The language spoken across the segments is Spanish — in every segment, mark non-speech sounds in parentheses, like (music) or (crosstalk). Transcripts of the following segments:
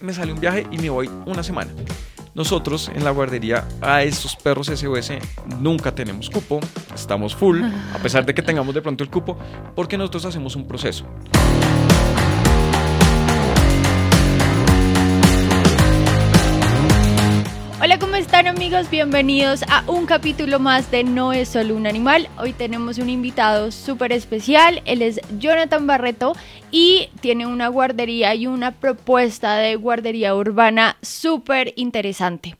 me sale un viaje y me voy una semana. Nosotros en la guardería a estos perros SOS nunca tenemos cupo, estamos full, a pesar de que tengamos de pronto el cupo, porque nosotros hacemos un proceso. Amigos? Bienvenidos a un capítulo más de No es solo un animal. Hoy tenemos un invitado súper especial. Él es Jonathan Barreto y tiene una guardería y una propuesta de guardería urbana súper interesante.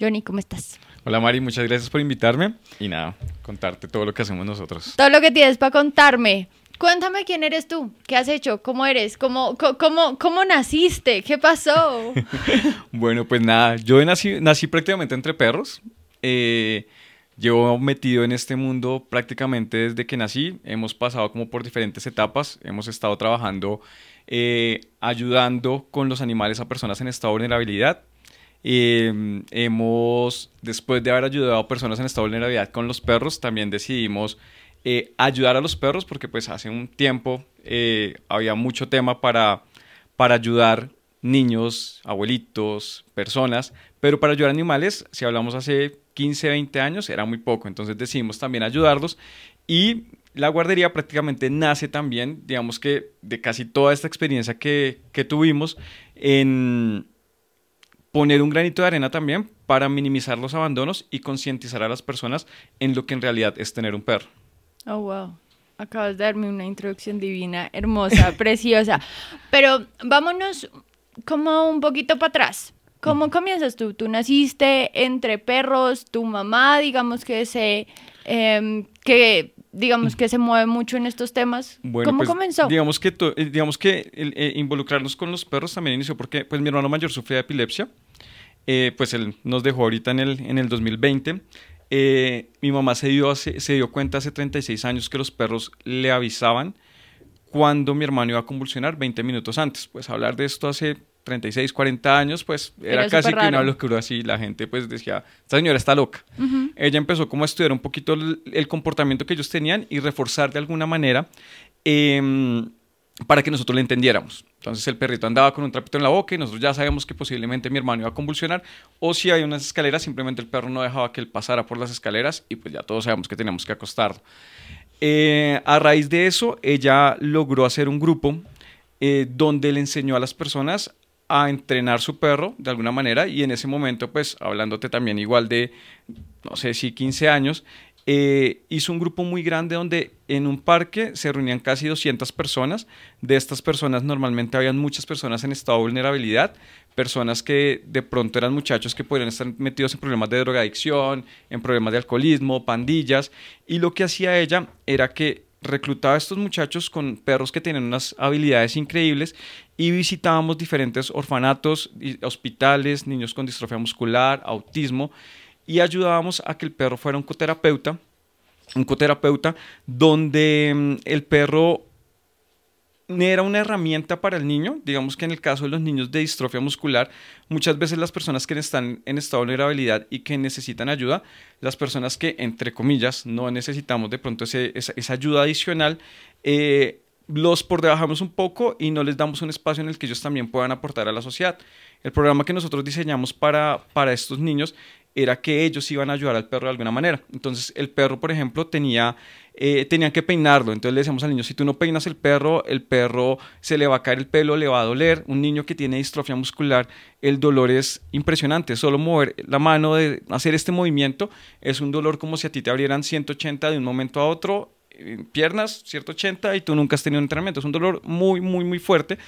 Johnny, ¿cómo estás? Hola Mari, muchas gracias por invitarme y nada, contarte todo lo que hacemos nosotros. Todo lo que tienes para contarme. Cuéntame quién eres tú, qué has hecho, cómo eres, cómo, cómo, cómo naciste, qué pasó. (laughs) bueno, pues nada, yo nací, nací prácticamente entre perros. Eh, llevo metido en este mundo prácticamente desde que nací. Hemos pasado como por diferentes etapas. Hemos estado trabajando, eh, ayudando con los animales a personas en estado de vulnerabilidad. Eh, hemos, después de haber ayudado a personas en estado de vulnerabilidad con los perros, también decidimos eh, ayudar a los perros, porque pues hace un tiempo eh, había mucho tema para, para ayudar niños, abuelitos, personas, pero para ayudar animales, si hablamos hace 15, 20 años, era muy poco, entonces decidimos también ayudarlos y la guardería prácticamente nace también, digamos que de casi toda esta experiencia que, que tuvimos en poner un granito de arena también para minimizar los abandonos y concientizar a las personas en lo que en realidad es tener un perro. Oh, wow. Acabas de darme una introducción divina, hermosa, (laughs) preciosa. Pero vámonos como un poquito para atrás. ¿Cómo comienzas tú? Tú naciste entre perros, tu mamá, digamos que se, em, que digamos que se mueve mucho en estos temas. ¿Cómo pues, comenzó? Digamos que, eh, digamos que eh, involucrarnos con los perros también inició porque pues mi hermano mayor sufría de epilepsia. Eh, pues él nos dejó ahorita en el, en el 2020 eh, mi mamá se dio, se dio cuenta hace 36 años que los perros le avisaban cuando mi hermano iba a convulsionar 20 minutos antes. Pues hablar de esto hace 36, 40 años, pues era, casi que una locura así. La gente pues decía, esta señora está loca. Ella empezó como a estudiar un poquito el, comportamiento que ellos tenían y reforzar de alguna manera em, para que nosotros le entendiéramos. Entonces el perrito andaba con un trapito en la boca y nosotros ya sabíamos que posiblemente mi hermano iba a convulsionar o si hay unas escaleras simplemente el perro no dejaba que él pasara por las escaleras y pues ya todos sabemos que teníamos que acostarlo. Eh, a raíz de eso ella logró hacer un grupo eh, donde le enseñó a las personas a entrenar su perro de alguna manera y en ese momento pues hablándote también igual de no sé si 15 años eh, hizo un grupo muy grande donde en un parque se reunían casi 200 personas. De estas personas normalmente habían muchas personas en estado de vulnerabilidad, personas que de pronto eran muchachos que podrían estar metidos en problemas de drogadicción, en problemas de alcoholismo, pandillas. Y lo que hacía ella era que reclutaba a estos muchachos con perros que tenían unas habilidades increíbles y visitábamos diferentes orfanatos, hospitales, niños con distrofia muscular, autismo y ayudábamos a que el perro fuera un coterapeuta, un coterapeuta donde mm, el perro era una herramienta para el niño, digamos que en el caso de los niños de distrofia muscular, muchas veces las personas que están en estado de vulnerabilidad y que necesitan ayuda, las personas que, entre comillas, no necesitamos de pronto esa, ayuda adicional, eh, los por debajamos un poco y no les damos un espacio en el que ellos también puedan aportar a la sociedad. El programa que nosotros diseñamos para, para estos niños era que ellos iban a ayudar al perro de alguna manera. Entonces el perro, por ejemplo, tenía, eh, tenían que peinarlo. Entonces le decíamos al niño, si tú no peinas el perro, el perro se le va a caer el pelo, le va a doler. Un niño que tiene distrofia muscular, el dolor es impresionante. Solo mover la mano, de hacer este movimiento, es un dolor como si a ti te abrieran 180 de un momento a otro, piernas 180 y tú nunca has tenido un entrenamiento. Es un dolor muy, muy, muy fuerte.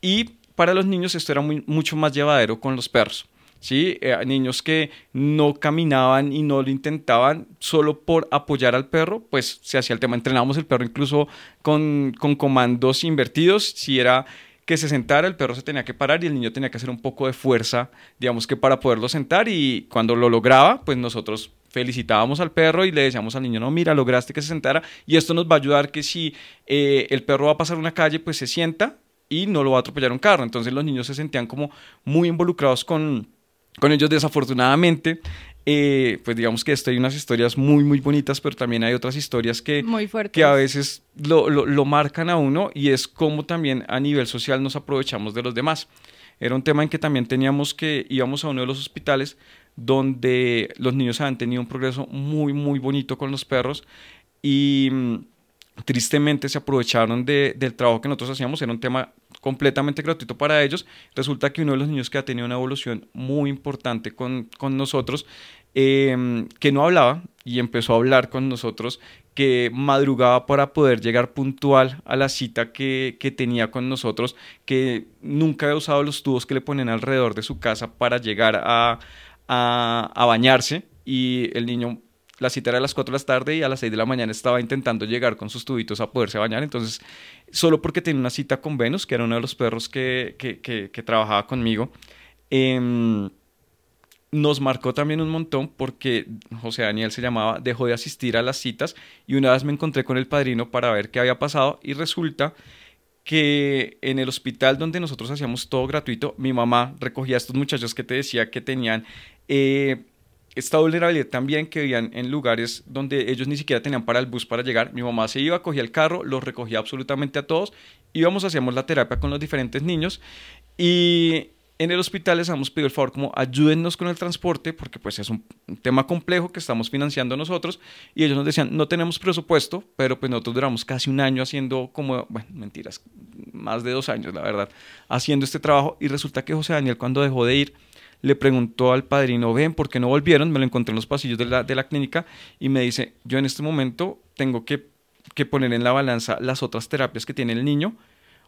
Y para los niños esto era muy, mucho más llevadero con los perros. ¿Sí? Eh, niños que no caminaban y no lo intentaban solo por apoyar al perro, pues se hacía el tema. Entrenábamos el perro incluso con, con comandos invertidos, si era que se sentara, el perro se tenía que parar y el niño tenía que hacer un poco de fuerza, digamos que para poderlo sentar y cuando lo lograba, pues nosotros felicitábamos al perro y le decíamos al niño, no, mira, lograste que se sentara y esto nos va a ayudar que si eh, el perro va a pasar una calle, pues se sienta y no lo va a atropellar un carro. Entonces los niños se sentían como muy involucrados con, con ellos desafortunadamente, eh, pues digamos que esto hay unas historias muy, muy bonitas, pero también hay otras historias que, que a veces lo, lo, marcan a uno y es como también a nivel social nos aprovechamos de los demás. era un tema en que también teníamos que, íbamos a uno de los hospitales donde los niños han tenido un progreso muy, muy bonito con los perros y mm, tristemente se aprovecharon del trabajo que nosotros hacíamos, era un tema completamente gratuito para ellos. Resulta que uno de los niños que ha tenido una evolución muy importante con, nosotros, em, que no hablaba y empezó a hablar con nosotros, que madrugaba para poder llegar puntual a la cita que, tenía con nosotros, que nunca había usado los tubos que le ponen alrededor de su casa para llegar a, a bañarse y el niño la cita era a las 4 de la tarde y a las 6 de la mañana estaba intentando llegar con sus tubitos a poderse bañar. Entonces, solo porque tenía una cita con Venus, que era uno de los perros que, que, trabajaba conmigo, em, nos marcó también un montón porque José Daniel se llamaba, dejó de asistir a las citas y una vez me encontré con el padrino para ver qué había pasado y resulta que en el hospital donde nosotros hacíamos todo gratuito, mi mamá recogía a estos muchachos que te decía que tenían... Eh, esta vulnerabilidad también que vivían en lugares donde ellos ni siquiera tenían para el bus para llegar. Mi mamá se iba, cogía el carro, los recogía absolutamente a todos, íbamos, hacíamos la terapia con los diferentes niños y en el hospital les hemos pedido el favor como ayúdennos con el transporte porque pues es un tema complejo que estamos financiando nosotros. Y ellos nos decían no tenemos presupuesto pero pues nosotros duramos casi un año haciendo como bueno mentiras más de dos años la verdad haciendo este trabajo. Y resulta que José Daniel cuando dejó de ir le preguntó al padrino, ven, ¿por qué no volvieron? Me lo encontré en los pasillos de la, de la clínica y me dice, yo en este momento tengo que, que poner en la balanza las otras terapias que tiene el niño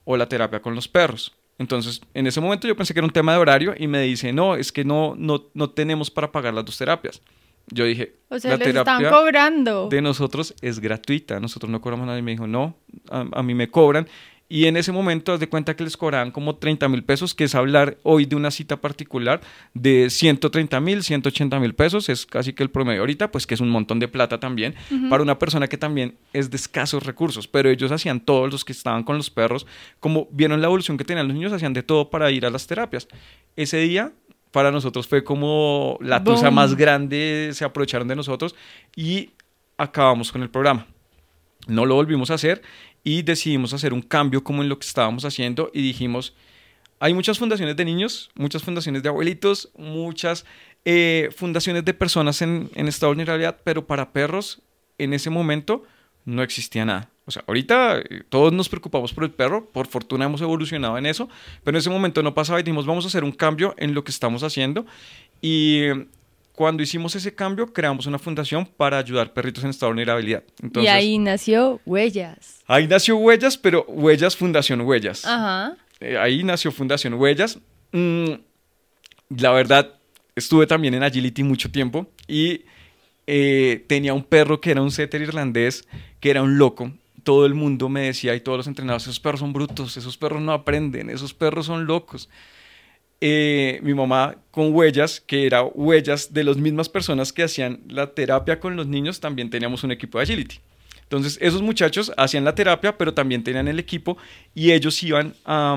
o la terapia con los perros. Entonces, en ese momento yo pensé que era un tema de horario y me dice, no, es que no, no, no tenemos para pagar las dos terapias. Yo dije, o sea, la terapia están cobrando. de nosotros es gratuita, nosotros no cobramos nada. Y me dijo, no, a, a, mí me cobran. Y en ese momento, haz de cuenta que les cobraban como 30 mil pesos, que es hablar hoy de una cita particular de 130 mil, 180 mil pesos, es casi que el promedio ahorita, pues que es un montón de plata también, para una persona que también es de escasos recursos. Pero ellos hacían todos los que estaban con los perros, como vieron la evolución que tenían los niños, hacían de todo para ir a las terapias. Ese día para nosotros fue como la tusa más grande, se aprovecharon de nosotros y acabamos con el programa. No lo volvimos a hacer y decidimos hacer un cambio como en lo que estábamos haciendo y dijimos, hay muchas fundaciones de niños, muchas fundaciones de abuelitos, muchas eh, fundaciones de personas en, en esta vulnerabilidad, pero para perros en ese momento no existía nada. O sea, ahorita eh, todos nos preocupamos por el perro, por fortuna hemos evolucionado en eso, pero en ese momento no pasaba y dijimos, vamos a hacer un cambio en lo que estamos haciendo. Y cuando hicimos ese cambio, creamos una fundación para ayudar perritos en estado de vulnerabilidad. y ahí nació Huellas. Ahí nació Huellas, pero Huellas Fundación Huellas. Ajá. Eh, ahí nació Fundación Huellas. Mm, la verdad, estuve también en Agility mucho tiempo y eh, tenía un perro que era un setter irlandés, que era un loco. Todo el mundo me decía y todos los entrenadores, esos perros son brutos, esos perros no aprenden, esos perros son locos. Eh, mi mamá con huellas, que era huellas de las mismas personas que hacían la terapia con los niños, también teníamos un equipo de agility. Entonces, esos muchachos hacían la terapia, pero también tenían el equipo y ellos iban a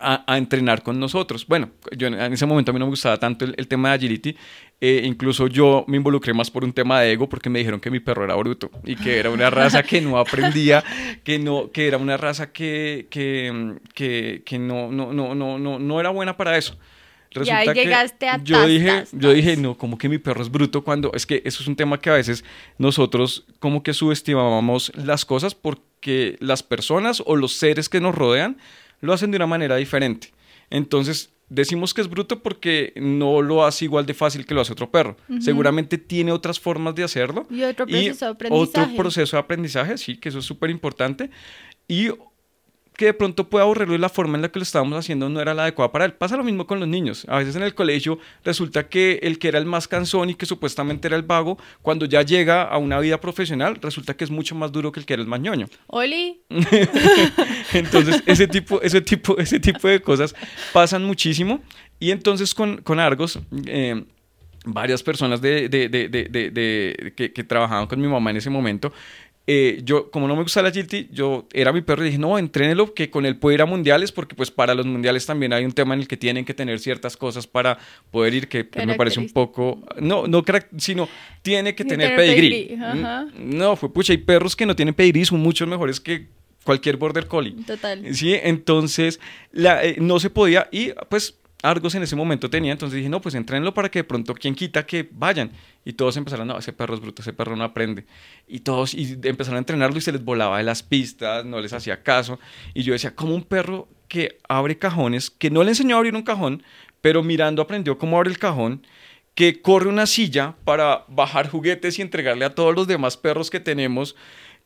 a, entrenar con nosotros. Bueno, yo en ese momento a mí no me gustaba tanto el, tema de agility, eh, incluso yo me involucré más por un tema de ego porque me dijeron que mi perro era bruto y que era una raza que no aprendía, que, no, que era una raza que, que, que, que no, no, no, no, no, era buena para eso. Resulta llegaste a yo dije, yo dije, no, como que mi perro es bruto cuando es que eso es un tema que a veces nosotros como que subestimamos las cosas porque las personas o los seres que nos rodean lo hacen de una manera diferente. Entonces, decimos que es bruto porque no lo hace igual de fácil que lo hace otro perro. Seguramente tiene otras formas de hacerlo. Y otro proceso de aprendizaje. Otro proceso de aprendizaje, sí, que eso es súper importante. Y que de pronto pueda aburrirlo y la forma en la que lo estábamos haciendo no era la adecuada para él. Pasa lo mismo con los niños. A veces en el colegio resulta que el que era el más cansón y que supuestamente era el vago, cuando ya llega a una vida profesional, resulta que es mucho más duro que el que era el más ñoño. ¡Oli! (laughs) entonces, ese tipo, ese, tipo, ese tipo de cosas pasan muchísimo. Y entonces con, con Argos... Eh, varias personas de, de, de, que, que, trabajaban con mi mamá en ese momento eh, yo, como no me gusta la agility, yo era mi perro y dije, no, entrénelo, que con él puede ir a mundiales, porque pues para los mundiales también hay un tema en el que tienen que tener ciertas cosas para poder ir, que pues, me parece un poco, no, no, sino tiene que tener, pedigrí. Mm, no, fue pucha, hay perros que no tienen pedigrí, son mucho mejores que cualquier border collie. Total. Sí, entonces la, eh, no se podía y pues Argos en ese momento tenía, entonces dije, no, pues entrenlo para que de pronto quien quita que vayan. Y todos empezaron, no, ese perro es bruto, ese perro no aprende. Y todos y empezaron a entrenarlo y se les volaba de las pistas, no les hacía caso. Y yo decía, como un perro que abre cajones, que no le enseñó a abrir un cajón, pero mirando aprendió cómo abre el cajón, que corre una silla para bajar juguetes y entregarle a todos los demás perros que tenemos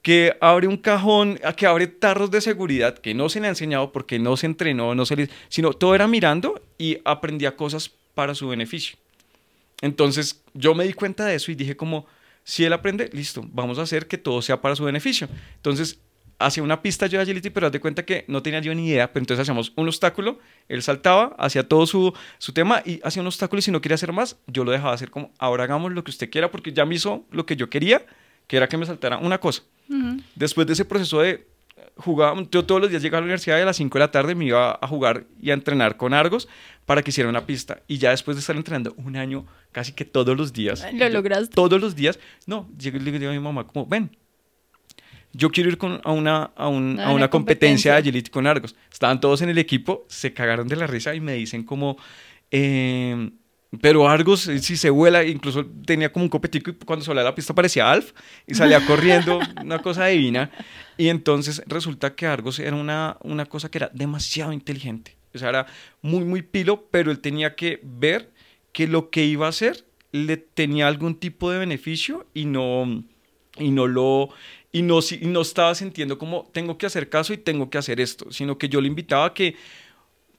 que abre un cajón, que abre tarros de seguridad, que no se le ha enseñado porque no se entrenó, no se le, sino todo era mirando y aprendía cosas para su beneficio. Entonces yo me di cuenta de eso y dije como, si él aprende, listo, vamos a hacer que todo sea para su beneficio. Entonces hacía una pista yo de agility, pero haz de cuenta que no tenía yo ni idea, pero entonces hacíamos un obstáculo, él saltaba, hacía todo su, su tema y hacía un obstáculo y si no quería hacer más, yo lo dejaba hacer como, ahora hagamos lo que usted quiera porque ya me hizo lo que yo quería, que era que me saltara una cosa. Después de ese proceso de jugar, yo todos los días llegaba a la universidad y a las 5 de la tarde me iba a jugar y a entrenar con Argos para que hiciera una pista. Y ya después de estar entrenando un año, casi que todos los días. Lo lograste. Todos los días. No, llegué le digo a mi mamá como, ven, yo quiero ir con, a, una, a, un, a una, competencia. de agility con Argos. Estaban todos en el equipo, se cagaron de la risa y me dicen como... Eh, pero Argos, eh, si se vuela, incluso tenía como un copetico y cuando salía la pista parecía Alf y salía (laughs) corriendo, una cosa divina. Y entonces resulta que Argos era una, una cosa que era demasiado inteligente. O sea, era muy, muy pilo, pero él tenía que ver que lo que iba a hacer le tenía algún tipo de beneficio y no, y no lo y no, y no estaba sintiendo como tengo que hacer caso y tengo que hacer esto, sino que yo le invitaba a que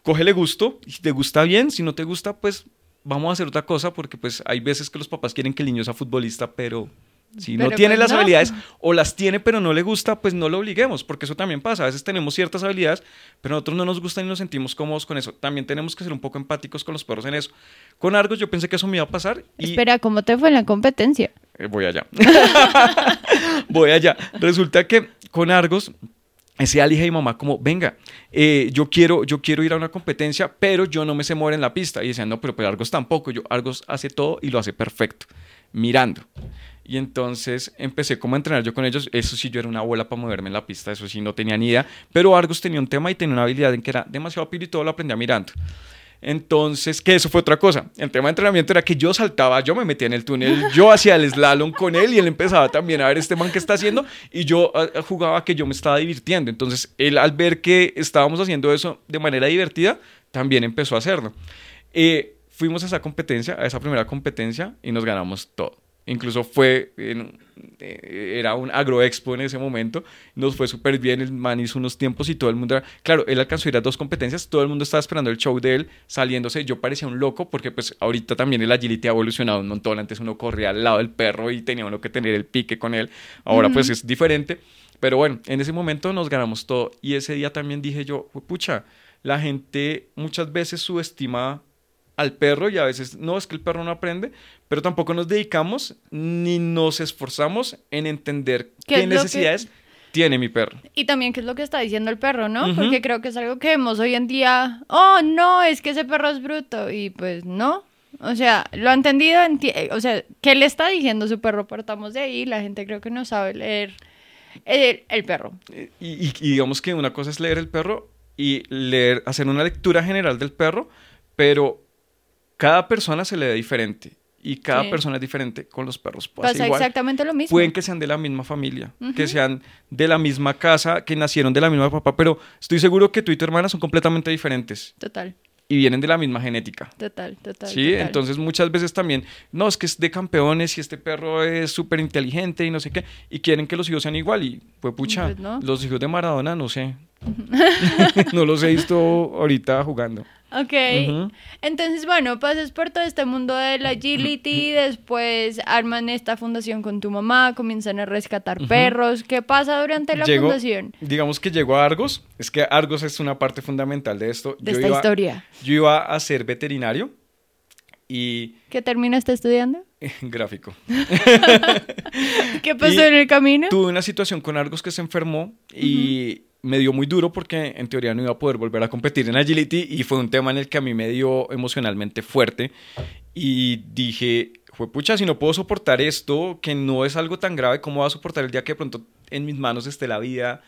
cógele gusto, si te gusta bien, si no te gusta, pues vamos a hacer otra cosa porque pues hay veces que los papás quieren que el niño sea futbolista, pero si no tiene pues, las habilidades o las tiene pero no le gusta, pues no lo obliguemos, porque eso también pasa. A veces tenemos ciertas habilidades, pero a nosotros no nos gustan y nos sentimos cómodos con eso. También tenemos que ser un poco empáticos con los perros en eso. Con Argos yo pensé que eso me iba a pasar. Y... Espera, ¿cómo te fue en la competencia? Eh, voy allá. (laughs) voy allá. Resulta que con Argos ese día le dije a mi mamá como, venga, eh, yo, quiero, yo quiero ir a una competencia, pero yo no me sé mover en la pista. Y decían, no, pero, pero Argos tampoco. Yo, Argos hace todo y lo hace perfecto, mirando. Y entonces empecé como a entrenar yo con ellos. Eso sí, yo era una abuela para moverme en la pista, eso sí, no tenía ni idea. Pero Argos tenía un tema y tenía una habilidad en que era demasiado piro y todo lo aprendía mirando. Entonces, que eso fue otra cosa. El tema de entrenamiento era que yo saltaba, yo me metía en el túnel, yo hacía el slalom con él y él empezaba también a ver este man que está haciendo y yo ah, ah, jugaba que yo me estaba divirtiendo. Entonces, él al ver que estábamos haciendo eso de manera divertida, también empezó a hacerlo. Eh, fuimos a esa competencia, a esa primera competencia y nos ganamos todo. Incluso fue, eh, era un agroexpo en ese momento, nos fue súper bien, el man hizo unos tiempos y todo el mundo, claro, él alcanzó a ir a dos competencias, todo el mundo estaba esperando el show de él, saliéndose, yo parecía un loco porque pues ahorita también el agility ha evolucionado un montón, antes uno corría al lado del perro y tenía uno que tener el pique con él, ahora pues es diferente, pero bueno, en ese momento nos ganamos todo y ese día también dije yo, pucha, la gente muchas veces subestima al perro y a veces no es que el perro no aprende, pero tampoco nos dedicamos ni nos esforzamos en entender qué, necesidades tiene mi perro. Y también qué es lo que está diciendo el perro, ¿no? Porque creo que es algo que vemos hoy en día, oh, no, es que ese perro es bruto y pues no. O sea, lo ha entendido, o sea, ¿qué le está diciendo su perro? Partamos de ahí, la gente creo que no sabe leer el, perro. Y, y digamos que una cosa es leer el perro y leer, hacer una lectura general del perro, pero cada persona se le da diferente y cada persona es diferente con los perros. Pasa, exactamente lo mismo. Pueden que sean de la misma familia, que sean de la misma casa, que nacieron de la misma papá, pero estoy seguro que tú y tu hermana son completamente diferentes. Total. Y vienen de la misma genética. Total, total. Sí, entonces muchas veces también, no, es que es de campeones y este perro es súper inteligente y no sé qué, y quieren que los hijos sean igual. Y pues pucha, pues los hijos de Maradona, no sé. (laughs) no los he visto ahorita jugando. Ok. Entonces, bueno, pasas por todo este mundo de la agility, después arman esta fundación con tu mamá, comienzan a rescatar perros. ¿Qué pasa durante la fundación? Digamos que llegó a Argos. Es que Argos es una parte fundamental de esto. De esta historia. Yo iba a ser veterinario y... ¿Qué terminaste estudiando? (laughs) Gráfico. (laughs) ¿Qué pasó en el camino? Tuve una situación con Argos que se enfermó y me dio muy duro porque en teoría no iba a poder volver a competir en agility y fue un tema en el que a mí me dio emocionalmente fuerte y dije, fue pucha, si no puedo soportar esto, que no es algo tan grave, ¿cómo voy a soportar el día que de pronto en mis manos esté la vida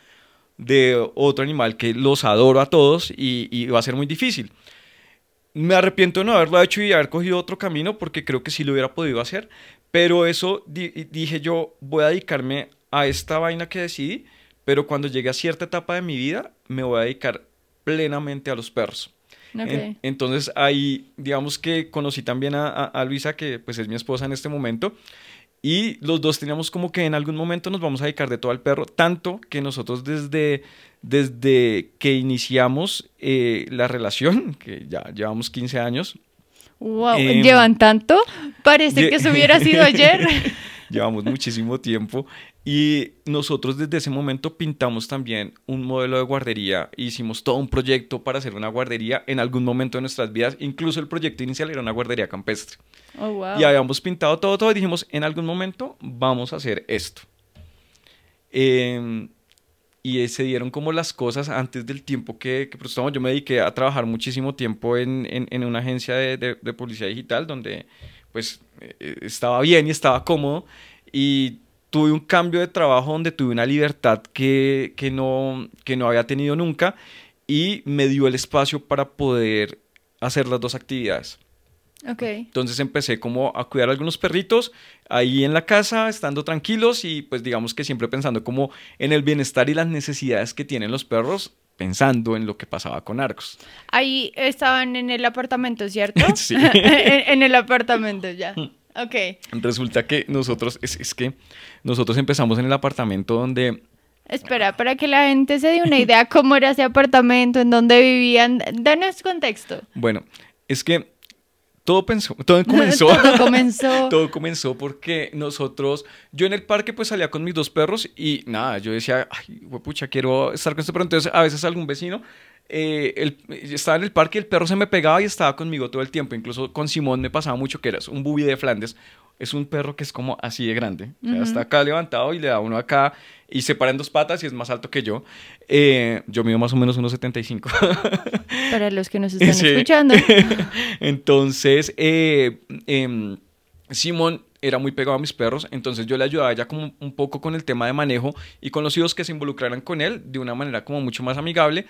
de otro animal que los adoro a todos y, y va a ser muy difícil. Me arrepiento de no haberlo hecho y haber cogido otro camino porque creo que sí lo hubiera podido hacer, pero eso dije yo, voy a dedicarme a esta vaina que decidí, pero cuando llegue a cierta etapa de mi vida me voy a dedicar plenamente a los perros. entonces ahí, digamos que conocí también a, a, Luisa, que pues es mi esposa en este momento, y los dos teníamos como que en algún momento nos vamos a dedicar de todo al perro, tanto que nosotros desde, desde que iniciamos eh, la relación, que ya llevamos 15 años. Wow, em, ¿llevan tanto? Parece que eso hubiera sido ayer. (laughs) llevamos muchísimo tiempo y nosotros desde ese momento pintamos también un modelo de guardería, hicimos todo un proyecto para hacer una guardería en algún momento de nuestras vidas, incluso el proyecto inicial era una guardería campestre. Oh, wow. Y habíamos pintado todo, todo y dijimos, en algún momento vamos a hacer esto. Eh, y se dieron como las cosas antes del tiempo que, que pues, yo me dediqué a trabajar muchísimo tiempo en, en, una agencia de, de, publicidad digital donde pues eh, estaba bien y estaba cómodo y tuve un cambio de trabajo donde tuve una libertad que, que, no, que no había tenido nunca y me dio el espacio para poder hacer las dos actividades. Entonces empecé como a cuidar a algunos perritos ahí en la casa, estando tranquilos y pues digamos que siempre pensando como en el bienestar y las necesidades que tienen los perros, pensando en lo que pasaba con Arcos. Ahí estaban en el apartamento, ¿cierto? (laughs) sí. (laughs) en, el apartamento ya. Ok. Resulta que nosotros, es, es que nosotros empezamos en el apartamento donde Espera, para que la gente se dé una idea cómo era ese apartamento, en dónde vivían, danos contexto. Bueno, es que todo, pensó, todo (laughs) comenzó. todo comenzó. (laughs) todo comenzó porque nosotros, yo en el parque pues salía con mis dos perros y nada, yo decía, ay, pucha, quiero estar con este perro. Entonces a veces algún vecino eh, el, estaba en el parque y el perro se me pegaba y estaba conmigo todo el tiempo. Incluso con Simón me pasaba mucho que era un bubi de Flandes. Es un perro que es como así de grande. está acá levantado y le da uno acá y se para en dos patas y es más alto que yo. Eh, yo mido más o menos unos 75. (laughs) Para los que nos (laughs) están escuchando. (laughs) entonces, eh, em, Simón era muy pegado a mis perros, entonces yo le ayudaba ya como un poco con el tema de manejo y con los hijos que se involucraran con él de una manera como mucho más amigable.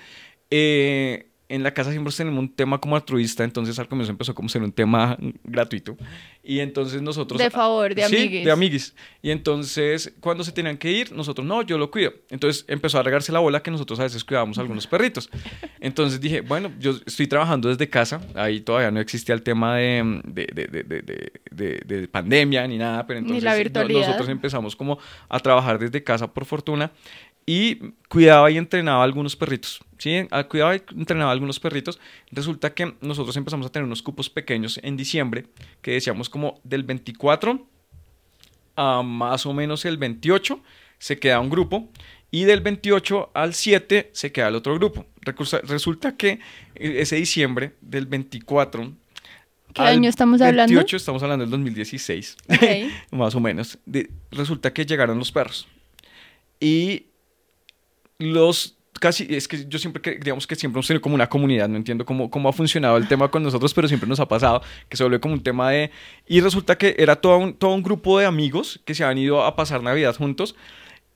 Eh, en la casa siempre tenemos un tema como altruista, entonces al comienzo empezó como ser un tema gratuito. Y entonces nosotros... De favor, de amiguis. Sí, de amiguis. Y entonces cuando se tenían que ir, nosotros, no, yo lo cuido. Entonces empezó a regarse la bola que nosotros a veces cuidábamos a algunos perritos. Entonces dije, bueno, yo estoy trabajando desde casa, ahí todavía no existía el tema de, de, de, pandemia ni nada, pero entonces nosotros empezamos como a trabajar desde casa por fortuna y cuidaba y entrenaba a algunos perritos. ¿sí? Ah, cuidaba y entrenaba a algunos perritos. Resulta que nosotros empezamos a tener unos cupos pequeños en diciembre, que decíamos como del 24 a más o menos el 28 se queda un grupo y del 28 al 7 se queda el otro grupo. Resulta que e-, ese diciembre del 24 ¿Qué año estamos hablando? 28 estamos hablando del 2016, (laughs) más o menos. resulta que llegaron los perros. Y los casi, es que yo siempre, digamos que siempre hemos tenido como una comunidad, no entiendo cómo, cómo ha funcionado el tema con nosotros, pero siempre nos ha pasado que se vuelve como un tema de... Y resulta que era todo un, todo un grupo de amigos que se han ido a pasar Navidad juntos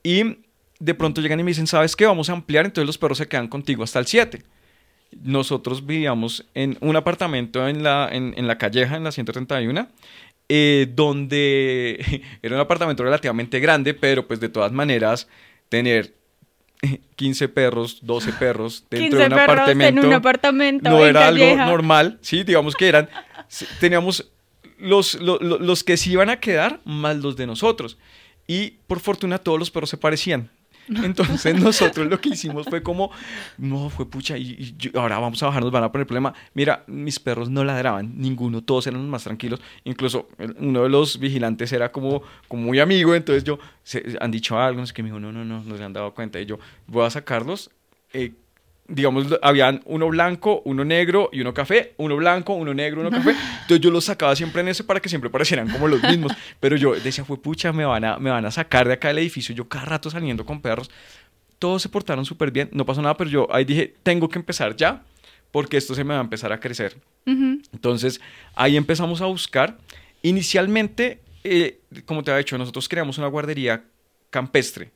y de pronto llegan y me dicen, ¿sabes qué? Vamos a ampliar, entonces los perros se quedan contigo hasta el 7. Nosotros vivíamos en un apartamento en la, en, la Calleja, en la 131, eh, donde (laughs) era un apartamento relativamente grande, pero pues de todas maneras tener (laughs) 15 perros, 12 perros dentro de un apartamento. En un apartamento. No era algo normal, sí, digamos que eran. Teníamos los, los, los que se iban a quedar más los de nosotros. Y por fortuna todos los perros se parecían. (laughs) Entonces nosotros lo que hicimos fue como, no, fue pucha, y, ahora vamos a bajar, nos van a poner problema. Mira, mis perros no ladraban, ninguno, todos eran más tranquilos. Incluso uno de los vigilantes era como, como muy amigo, entonces yo, han dicho algo, no sé qué, me dijo, no, no, no, no se han dado cuenta. Y yo, voy a sacarlos. Eh, digamos, habían uno blanco, uno negro y uno café, uno blanco, uno negro, uno café. (laughs) Entonces yo los sacaba siempre en ese para que siempre parecieran como los mismos. Pero yo decía, fue pucha, me van a, me van a sacar de acá del edificio. Yo cada rato saliendo con perros. Todos se portaron súper bien, no pasó nada, pero yo ahí dije, tengo que empezar ya, porque esto se me va a empezar a crecer. Entonces ahí empezamos a buscar. Inicialmente, eh, como te había dicho, nosotros creamos una guardería campestre,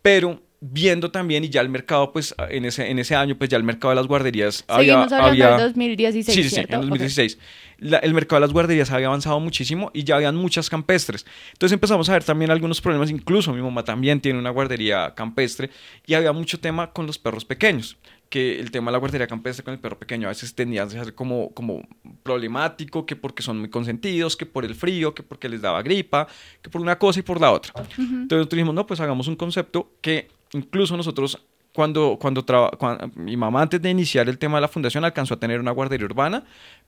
pero viendo también y ya el mercado, pues en ese, en ese año, pues ya el mercado de las guarderías Seguimos había... hablando había del 2016, Sí, sí, sí, en 2016. La- el mercado de las guarderías había avanzado muchísimo y ya habían muchas campestres. Entonces empezamos a ver también algunos problemas, incluso mi mamá también tiene una guardería campestre y había mucho tema con los perros pequeños, que el tema de la guardería campestre con el perro pequeño a veces tendía a ser como, como problemático, que porque son muy consentidos, que por el frío, que porque les daba gripa, que por una cosa y por la otra. Entonces nosotros dijimos, no, pues hagamos un concepto que incluso nosotros, cuando, cuando, traba- mi mamá antes de iniciar el tema de la fundación alcanzó a tener una guardería urbana,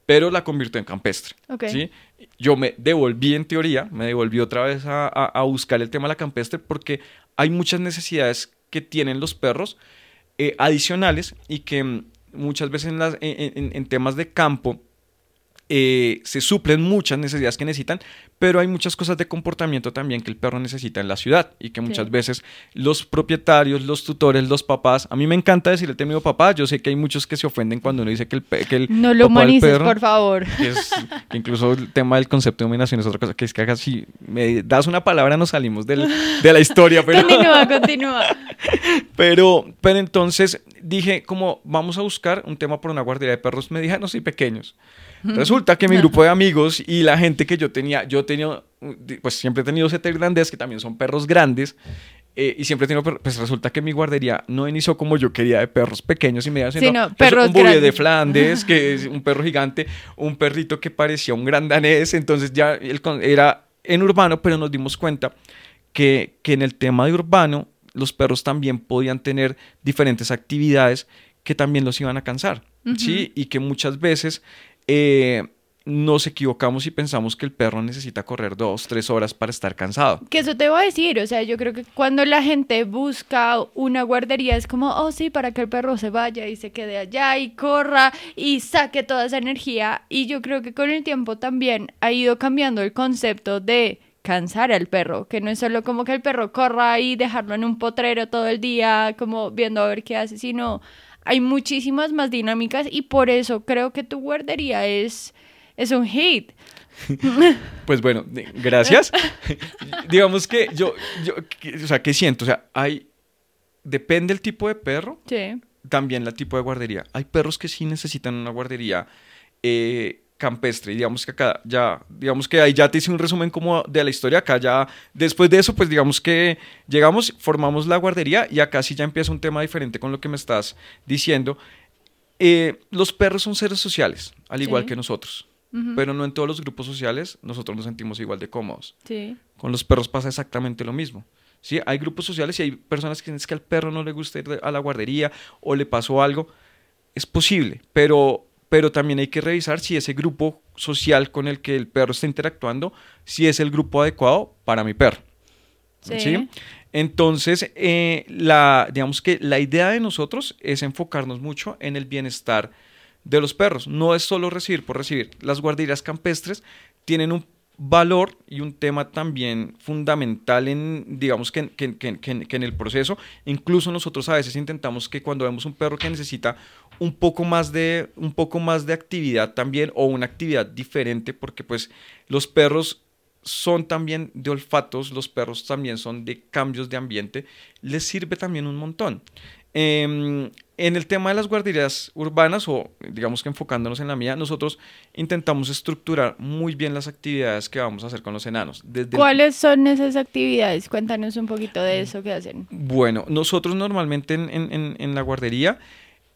pero la convirtió en campestre. Ok. ¿sí? Yo me devolví en teoría, me devolví otra vez a, a- a buscar el tema de la campestre porque hay muchas necesidades que tienen los perros eh, adicionales y que mm, muchas veces en, las- en- en- en temas de campo eh, se suplen muchas necesidades que necesitan, pero hay muchas cosas de comportamiento también que el perro necesita en la ciudad y que muchas Sí. veces los propietarios, los tutores, los papás, a mí me encanta decir el término papá, yo sé que hay muchos que se ofenden cuando uno dice que el, que el No lo papá humanices, perro- por favor. que es que incluso el tema del concepto de dominación es otra cosa que es que si me das una palabra nos salimos del- de la historia (laughs) pero Continúa, continúa. (laughs) pero pero entonces dije como vamos a buscar un tema por una guardería de perros medianos y pequeños resulta que mi (laughs) grupo de amigos y la gente que yo tenía yo tenía pues siempre he tenido siete irlandés que también son perros grandes eh, y siempre he tenido perros, pues resulta que mi guardería no inició como yo quería de perros pequeños y medianos, sino pues, perros un bouvier de. Flandes, (laughs) que es un perro gigante, un perrito que parecía un gran danés, entonces ya con- era en urbano, pero nos dimos cuenta que, que en el tema de urbano los perros también podían tener diferentes actividades que también los iban a cansar, ¿sí? Y que muchas veces eh, nos equivocamos y pensamos que el perro necesita correr dos, tres horas para estar cansado. Que eso te voy a decir, o sea, yo creo que cuando la gente busca una guardería es como, oh sí, para que el perro se vaya y se quede allá y corra y saque toda esa energía. Y yo creo que con el tiempo también ha ido cambiando el concepto de cansar al perro, que no es solo como que el perro corra y dejarlo en un potrero todo el día, como viendo a ver qué hace, sino hay muchísimas más dinámicas y por eso creo que tu guardería es, es un hit. (laughs) Pues bueno, gracias. (laughs) Digamos que yo, yo, o sea, ¿qué siento? O sea, hay, depende el tipo de perro, Sí. también el tipo de guardería. Hay perros que sí necesitan una guardería eh, campestre. Y digamos que acá ya, digamos que ahí ya te hice un resumen como de la historia. Acá ya, después de eso, pues digamos que llegamos, formamos la guardería y acá sí ya empieza un tema diferente con lo que me estás diciendo. Eh, los perros son seres sociales, al igual Sí. que nosotros. Pero no en todos los grupos sociales nosotros nos sentimos igual de cómodos. Sí. Con los perros pasa exactamente lo mismo. ¿sí? Hay grupos sociales y hay personas que dicen "Es que al perro no le gusta ir a la guardería o le pasó algo. Es posible, pero, pero también hay que revisar si ese grupo social con el que el perro está interactuando, si es el grupo adecuado para mi perro. Sí. ¿sí? Entonces, eh, la, digamos que la idea de nosotros es enfocarnos mucho en el bienestar de los perros. No es solo recibir por recibir. Las guarderías campestres tienen un valor y un tema también fundamental en, digamos que, que- que- que en el proceso. Incluso nosotros a veces intentamos que cuando vemos un perro que necesita un poco más de, un poco más de actividad también o una actividad diferente, porque pues los perros son también de olfatos, los perros también son de cambios de ambiente, les sirve también un montón. Em, en el tema de las guarderías urbanas, o digamos que enfocándonos en la mía, nosotros intentamos estructurar muy bien las actividades que vamos a hacer con los enanos. Desde el- ¿Cuáles son esas actividades? Cuéntanos un poquito de eso que hacen. Bueno, nosotros normalmente en, en- en- en la guardería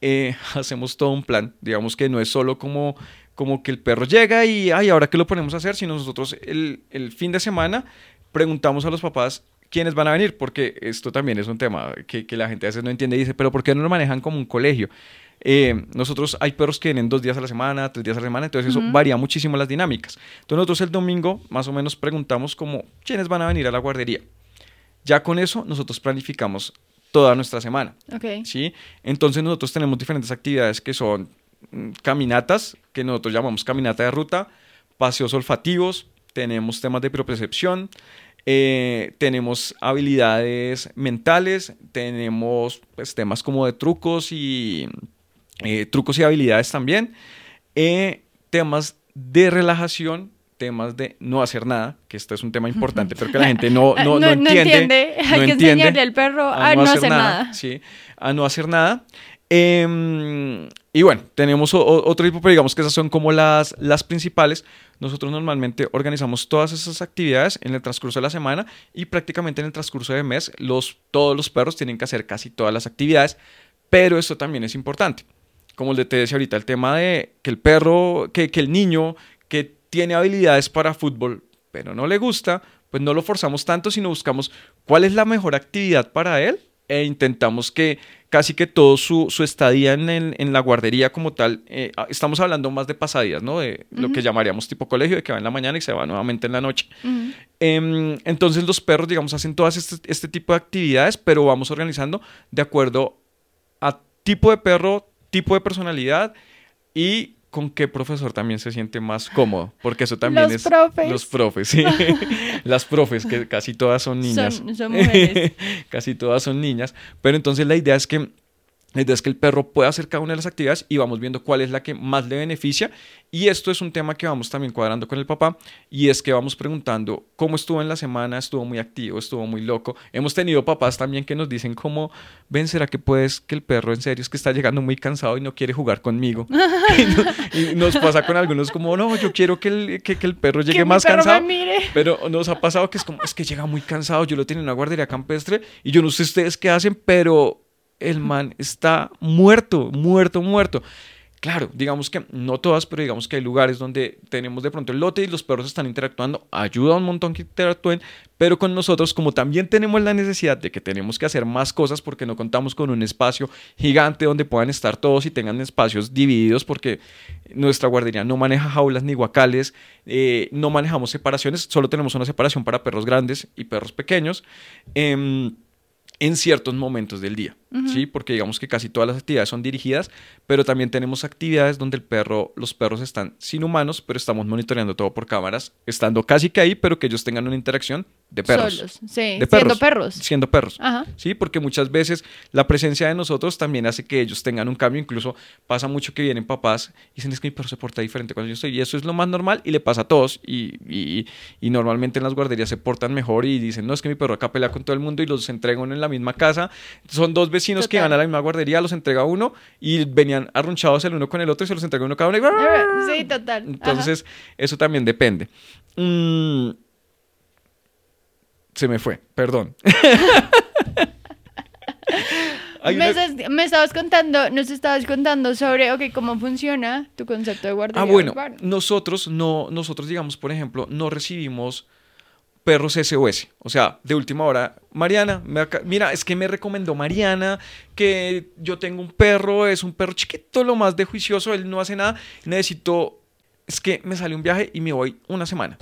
eh, (laughs) hacemos todo un plan. Digamos que no es solo como, como que el perro llega y, ay, ahora qué lo ponemos a hacer, sino nosotros el, el fin de semana preguntamos a los papás quiénes van a venir, porque esto también es un tema que, que la gente a veces no entiende y dice, pero ¿por qué no lo manejan como un colegio? Eh, nosotros hay perros que vienen dos días a la semana, tres días a la semana, entonces eso Ujú. varía muchísimo las dinámicas. Entonces nosotros el domingo más o menos preguntamos como quiénes van a venir a la guardería. Ya con eso nosotros planificamos toda nuestra semana, Ok. ¿sí? Entonces nosotros tenemos diferentes actividades que son mm, caminatas, que nosotros llamamos caminata de ruta, paseos olfativos, tenemos temas de propiocepción, eh, tenemos habilidades mentales, tenemos pues, temas como de trucos y eh, trucos y habilidades también, eh, temas de relajación, temas de no hacer nada, que esto es un tema importante, (laughs) pero que la gente no, no, no, entiende. entiende. Hay que enseñarle al perro a, no, hacer, nada. Sí, a no hacer nada. Em, y bueno, tenemos otro tipo, pero digamos que esas son como las, las principales. Nosotros normalmente organizamos todas esas actividades en el transcurso de la semana y prácticamente en el transcurso de mes los, todos los perros tienen que hacer casi todas las actividades, pero esto también es importante. Como le te decía ahorita, el tema de que el perro, que, que el niño que tiene habilidades para fútbol, pero no le gusta, pues no lo forzamos tanto, sino buscamos cuál es la mejor actividad para él e intentamos que casi que todo su, estadía en, la guardería como tal, eh, ah, estamos hablando más de pasadías, ¿no? De lo que llamaríamos tipo colegio, de que va en la mañana y se va nuevamente en la noche. Em, entonces los perros, digamos, hacen todas este, este, tipo de actividades, pero vamos organizando de acuerdo a tipo de perro, tipo de personalidad y con qué profesor también se siente más cómodo, porque eso también los Profes. Los profes. sí. (laughs) Las profes, que casi todas son niñas. son mujeres. (laughs) casi todas son niñas. Pero entonces la idea es que la idea es que el perro pueda hacer cada una de las actividades y vamos viendo cuál es la que más le beneficia. Y esto es un tema que vamos también cuadrando con el papá y es que vamos preguntando cómo estuvo en la semana, estuvo muy activo, estuvo muy loco. Hemos tenido papás también que nos dicen como, ven, ¿será que puedes que el perro en serio es que está llegando muy cansado y no quiere jugar conmigo? (laughs) y, nos pasa con algunos como, no, yo quiero que el, que, el perro llegue más cansado. Pero nos ha pasado que es como, es que llega muy cansado, yo lo tengo en una guardería campestre y yo no sé ustedes qué hacen, pero el man está muerto, muerto, muerto. Claro, digamos que no todas, pero digamos que hay lugares donde tenemos de pronto el lote y los perros están interactuando, ayuda un montón que interactúen, pero con nosotros como también tenemos la necesidad de que tenemos que hacer más cosas porque no contamos con un espacio gigante donde puedan estar todos y tengan espacios divididos porque nuestra guardería no maneja jaulas ni guacales, eh, no manejamos separaciones, solo tenemos una separación para perros grandes y perros pequeños. Em, en ciertos momentos del día, ¿sí? Porque digamos que casi todas las actividades son dirigidas, pero también tenemos actividades donde el perro, los perros están sin humanos, pero estamos monitoreando todo por cámaras, estando casi que ahí, pero que ellos tengan una interacción de perros. Solos, sí, de perros, siendo perros. Siendo perros, ¿sí? Porque muchas veces la presencia de nosotros también hace que ellos tengan un cambio, incluso pasa mucho que vienen papás y dicen es que mi perro se porta diferente cuando yo estoy, y eso es lo más normal y le pasa a todos, y, y, normalmente en las guarderías se portan mejor y dicen, no, es que mi perro acá pelea con todo el mundo y los entregan en la misma casa, son dos vecinos que van a la misma guardería, los entrega uno y venían arrunchados el uno con el otro y se los entrega uno cada uno. Sí, total. Entonces, eso también depende. Mm, se me fue, perdón. (laughs) me, estabas contando, nos estabas contando sobre, ok, cómo funciona tu concepto de guardería. Ah, bueno, nosotros no, nosotros digamos, por ejemplo, no recibimos perros SOS. O sea, de última hora, Mariana, mira, es que me recomendó Mariana que yo tengo un perro, es un perro chiquito, lo más de juicioso, él no hace nada, necesito, es que me sale un viaje y me voy una semana.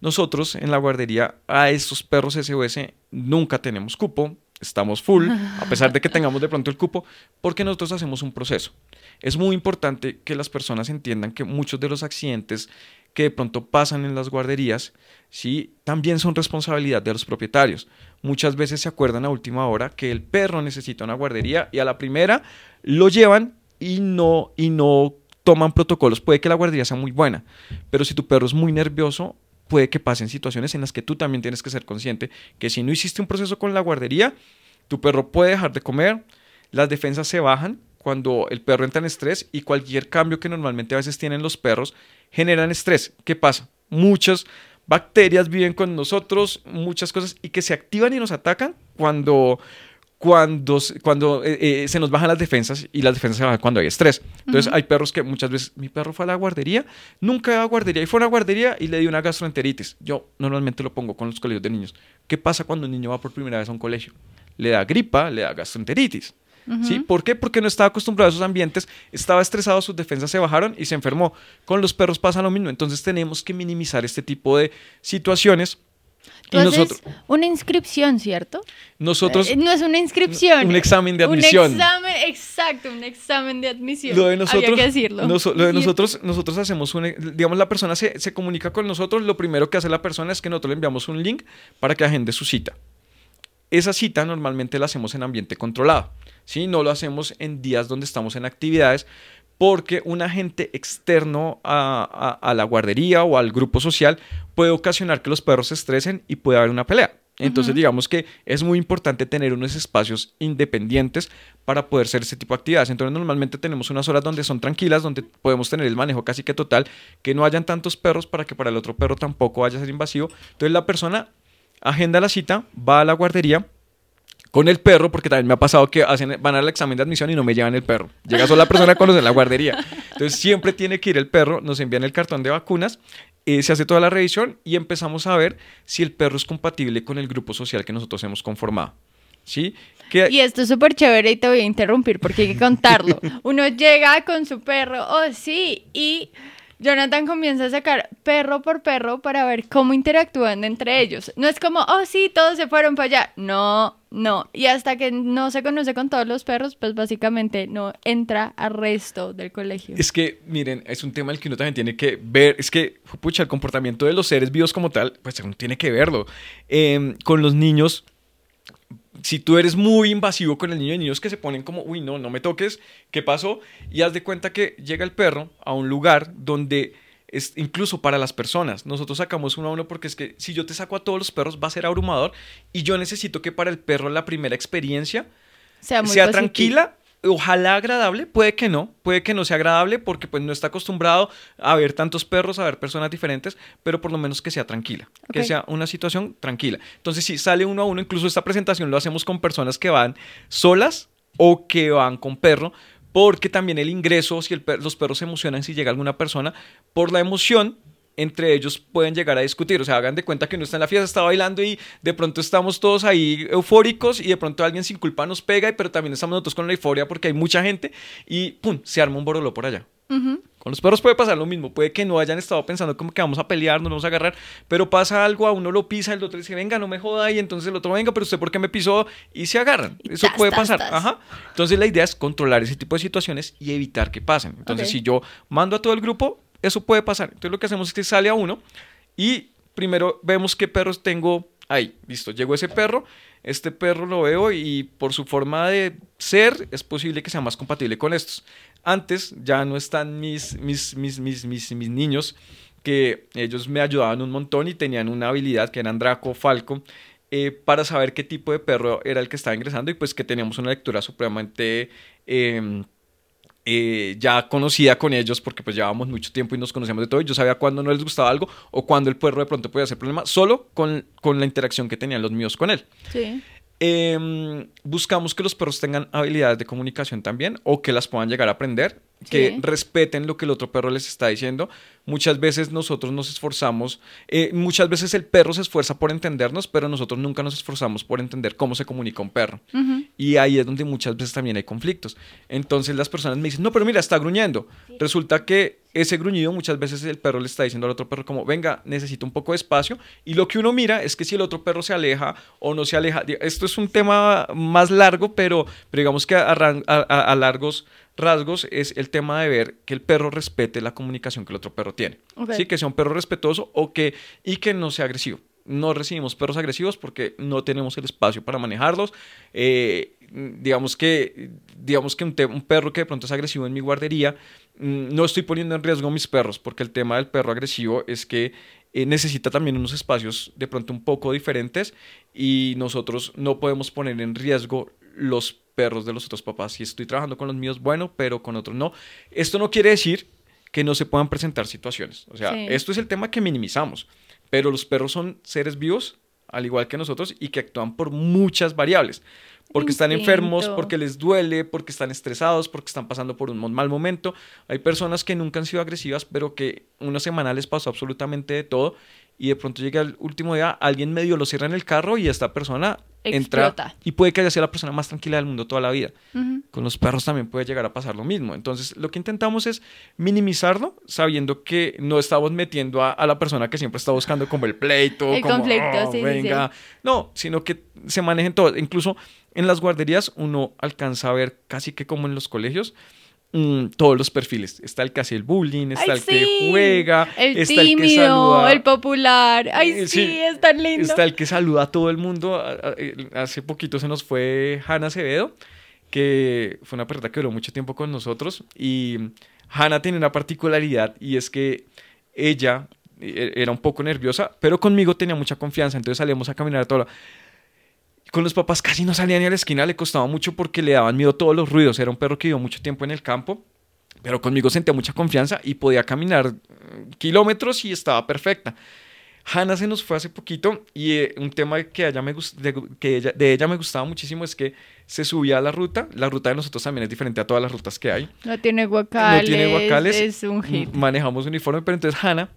Nosotros en la guardería a estos perros SOS nunca tenemos cupo, estamos full, a pesar de que tengamos de pronto el cupo, porque nosotros hacemos un proceso. Es muy importante que las personas entiendan que muchos de los accidentes que de pronto pasan en las guarderías, ¿sí? también son responsabilidad de los propietarios. Muchas veces se acuerdan a última hora que el perro necesita una guardería y a la primera lo llevan y no, y no toman protocolos. Puede que la guardería sea muy buena, pero si tu perro es muy nervioso, puede que pasen situaciones en las que tú también tienes que ser consciente que si no hiciste un proceso con la guardería, tu perro puede dejar de comer, las defensas se bajan cuando el perro entra en estrés y cualquier cambio que normalmente a veces tienen los perros generan estrés. ¿Qué pasa? Muchas bacterias viven con nosotros, muchas cosas y que se activan y nos atacan cuando cuando, cuando eh, eh, se nos bajan las defensas y las defensas se bajan cuando hay estrés. Entonces hay perros que muchas veces, mi perro fue a la guardería, nunca iba a guardería y fue a una guardería y le dio una gastroenteritis. Yo normalmente lo pongo con los colegios de niños. ¿Qué pasa cuando un niño va por primera vez a un colegio? Le da gripa, le da gastroenteritis. ¿Sí? ¿Por qué? Porque no estaba acostumbrado a esos ambientes, estaba estresado, sus defensas se bajaron y se enfermó. Con los perros pasa lo mismo, entonces tenemos que minimizar este tipo de situaciones entonces, una inscripción, ¿cierto? Nosotros... Eh, no es una inscripción. Un examen de admisión. Un examen, exacto, un examen de admisión. Lo de nosotros... Había que decirlo. lo de nosotros, nosotros hacemos un... Digamos, la persona se, se comunica con nosotros, lo primero que hace la persona es que nosotros le enviamos un link para que agende su cita. Esa cita normalmente la hacemos en ambiente controlado, ¿sí? No lo hacemos en días donde estamos en actividades porque un agente externo a, a, a la guardería o al grupo social puede ocasionar que los perros se estresen y puede haber una pelea. Entonces, digamos que es muy importante tener unos espacios independientes para poder hacer ese tipo de actividades. Entonces, normalmente tenemos unas horas donde son tranquilas, donde podemos tener el manejo casi que total, que no hayan tantos perros para que para el otro perro tampoco vaya a ser invasivo. Entonces, la persona agenda la cita, va a la guardería, con el perro, porque también me ha pasado que hacen, van al examen de admisión y no me llevan el perro. Llega solo la persona con los de la guardería. Entonces siempre tiene que ir el perro, nos envían el cartón de vacunas, eh, se hace toda la revisión y empezamos a ver si el perro es compatible con el grupo social que nosotros hemos conformado. ¿Sí? Que... Y esto es súper chévere y te voy a interrumpir porque hay que contarlo. (laughs) Uno llega con su perro, oh sí, y Jonathan comienza a sacar perro por perro para ver cómo interactúan entre ellos. No es como, oh sí, todos se fueron para allá. No, no. Y hasta que no se conoce con todos los perros, pues básicamente no entra al resto del colegio. Es que, miren, es un tema el que uno también tiene que ver. Es que, pucha, el comportamiento de los seres vivos como tal, pues tiene que verlo. Eh, con los niños si tú eres muy invasivo con el niño, hay niños que se ponen como, uy, no, no me toques, ¿qué pasó? Y haz de cuenta que llega el perro a un lugar donde es incluso para las personas. Nosotros sacamos uno a uno porque es que si yo te saco a todos los perros va a ser abrumador y yo necesito que para el perro la primera experiencia sea, sea tranquila ojalá agradable, puede que no, puede que no sea agradable porque pues no está acostumbrado a ver tantos perros, a ver personas diferentes, pero por lo menos que sea tranquila, que sea una situación tranquila. Entonces si sale uno a uno, incluso esta presentación lo hacemos con personas que van solas o que van con perro, porque también el ingreso, si los perros se emocionan, si llega alguna persona, por la emoción entre ellos pueden llegar a discutir. O sea, hagan de cuenta que uno está en la fiesta, está bailando y de pronto estamos todos ahí eufóricos y de pronto alguien sin culpa nos pega, pero también estamos nosotros con la euforia porque hay mucha gente y ¡pum! se arma un borolo por allá. Con los perros puede pasar lo mismo, puede que no hayan estado pensando como que vamos a pelear, nos vamos a agarrar, pero pasa algo, a uno lo pisa, el otro dice, venga, no me joda, y entonces el otro, venga, pero usted por qué me pisó, y se agarran. Eso puede pasar. Ajá. Entonces la idea es controlar ese tipo de situaciones y evitar que pasen. Entonces si yo mando a todo el grupo, eso puede pasar. Entonces lo que hacemos es que sale a uno y primero vemos qué perros tengo ahí. Listo, llegó ese perro, este perro lo veo y por su forma de ser es posible que sea más compatible con estos. Antes ya no están mis, mis, mis, mis, mis, mis niños que ellos me ayudaban un montón y tenían una habilidad que eran Draco, Falco, eh, para saber qué tipo de perro era el que estaba ingresando y pues que teníamos una lectura supremamente... Eh, eh, ya conocida con ellos porque pues llevábamos mucho tiempo y nos conocíamos de todo y yo sabía cuándo no les gustaba algo o cuándo el perro de pronto podía hacer problema solo con, con la interacción que tenían los míos con él. Sí. Em, buscamos que los perros tengan habilidades de comunicación también o que las puedan llegar a aprender, que respeten lo que el otro perro les está diciendo. Muchas veces nosotros nos esforzamos, eh, muchas veces el perro se esfuerza por entendernos, pero nosotros nunca nos esforzamos por entender cómo se comunica un perro. Y ahí es donde muchas veces también hay conflictos. Entonces las personas me dicen, no, pero mira, está gruñendo. Resulta que ese gruñido muchas veces el perro le está diciendo al otro perro como, venga, necesito un poco de espacio. Y lo que uno mira es que si el otro perro se aleja o no se aleja, esto es un tema más largo, pero, pero digamos que a, largos rasgos es el tema de ver que el perro respete la comunicación que el otro perro tiene. ¿sí? Que sea un perro respetuoso o que, y que no sea agresivo. No recibimos perros agresivos porque no tenemos el espacio para manejarlos. Eh, digamos que, digamos que un, un, perro que de pronto es agresivo en mi guardería, mm, no estoy poniendo en riesgo a mis perros, porque el tema del perro agresivo es que eh, necesita también unos espacios de pronto un poco diferentes y nosotros no podemos poner en riesgo los perros de los otros papás. Si estoy trabajando con los míos, bueno, pero con otros no. Esto no quiere decir que no se puedan presentar situaciones. O sea, esto es el tema que minimizamos, pero los perros son seres vivos, al igual que nosotros, y que actúan por muchas variables porque están enfermos, porque les duele, porque están estresados, porque están pasando por un mal momento. Hay personas que nunca han sido agresivas, pero que una semana les pasó absolutamente de todo y de pronto llega el último día, alguien medio lo cierra en el carro y esta persona entra y puede que haya sido la persona más tranquila del mundo toda la vida. Con los perros también puede llegar a pasar lo mismo. Entonces, lo que intentamos es minimizarlo, sabiendo que no estamos metiendo a, la persona que siempre está buscando como el pleito, el como, conflicto, oh, sí, venga. No, sino que se manejen todo. Incluso en las guarderías uno alcanza a ver casi que como en los colegios Mm, todos los perfiles. Está el que hace el bullying, está el que juega, el está tímido, el que saluda. El popular. Ay, eh, sí, es tan lindo. Está el que saluda a todo el mundo. Hace poquito se nos fue Hanna Acevedo que fue una perrita que duró mucho tiempo con nosotros y Hannah tiene una particularidad y es que ella e-, era un poco nerviosa, pero conmigo tenía mucha confianza, entonces salíamos a caminar a todo con los papás casi no salía ni a la esquina, le costaba mucho porque le daban miedo todos los ruidos. Era un perro que vivió mucho tiempo en el campo, pero conmigo sentía mucha confianza y podía caminar mm, kilómetros y estaba perfecta. Hannah se nos fue hace poquito y eh, un tema que, ella me de, que ella, de ella me gustaba muchísimo es que se subía a la ruta. La ruta de nosotros también es diferente a todas las rutas que hay. No tiene guacales. No tiene guacales. Es un hit. Manejamos uniforme, pero entonces Hannah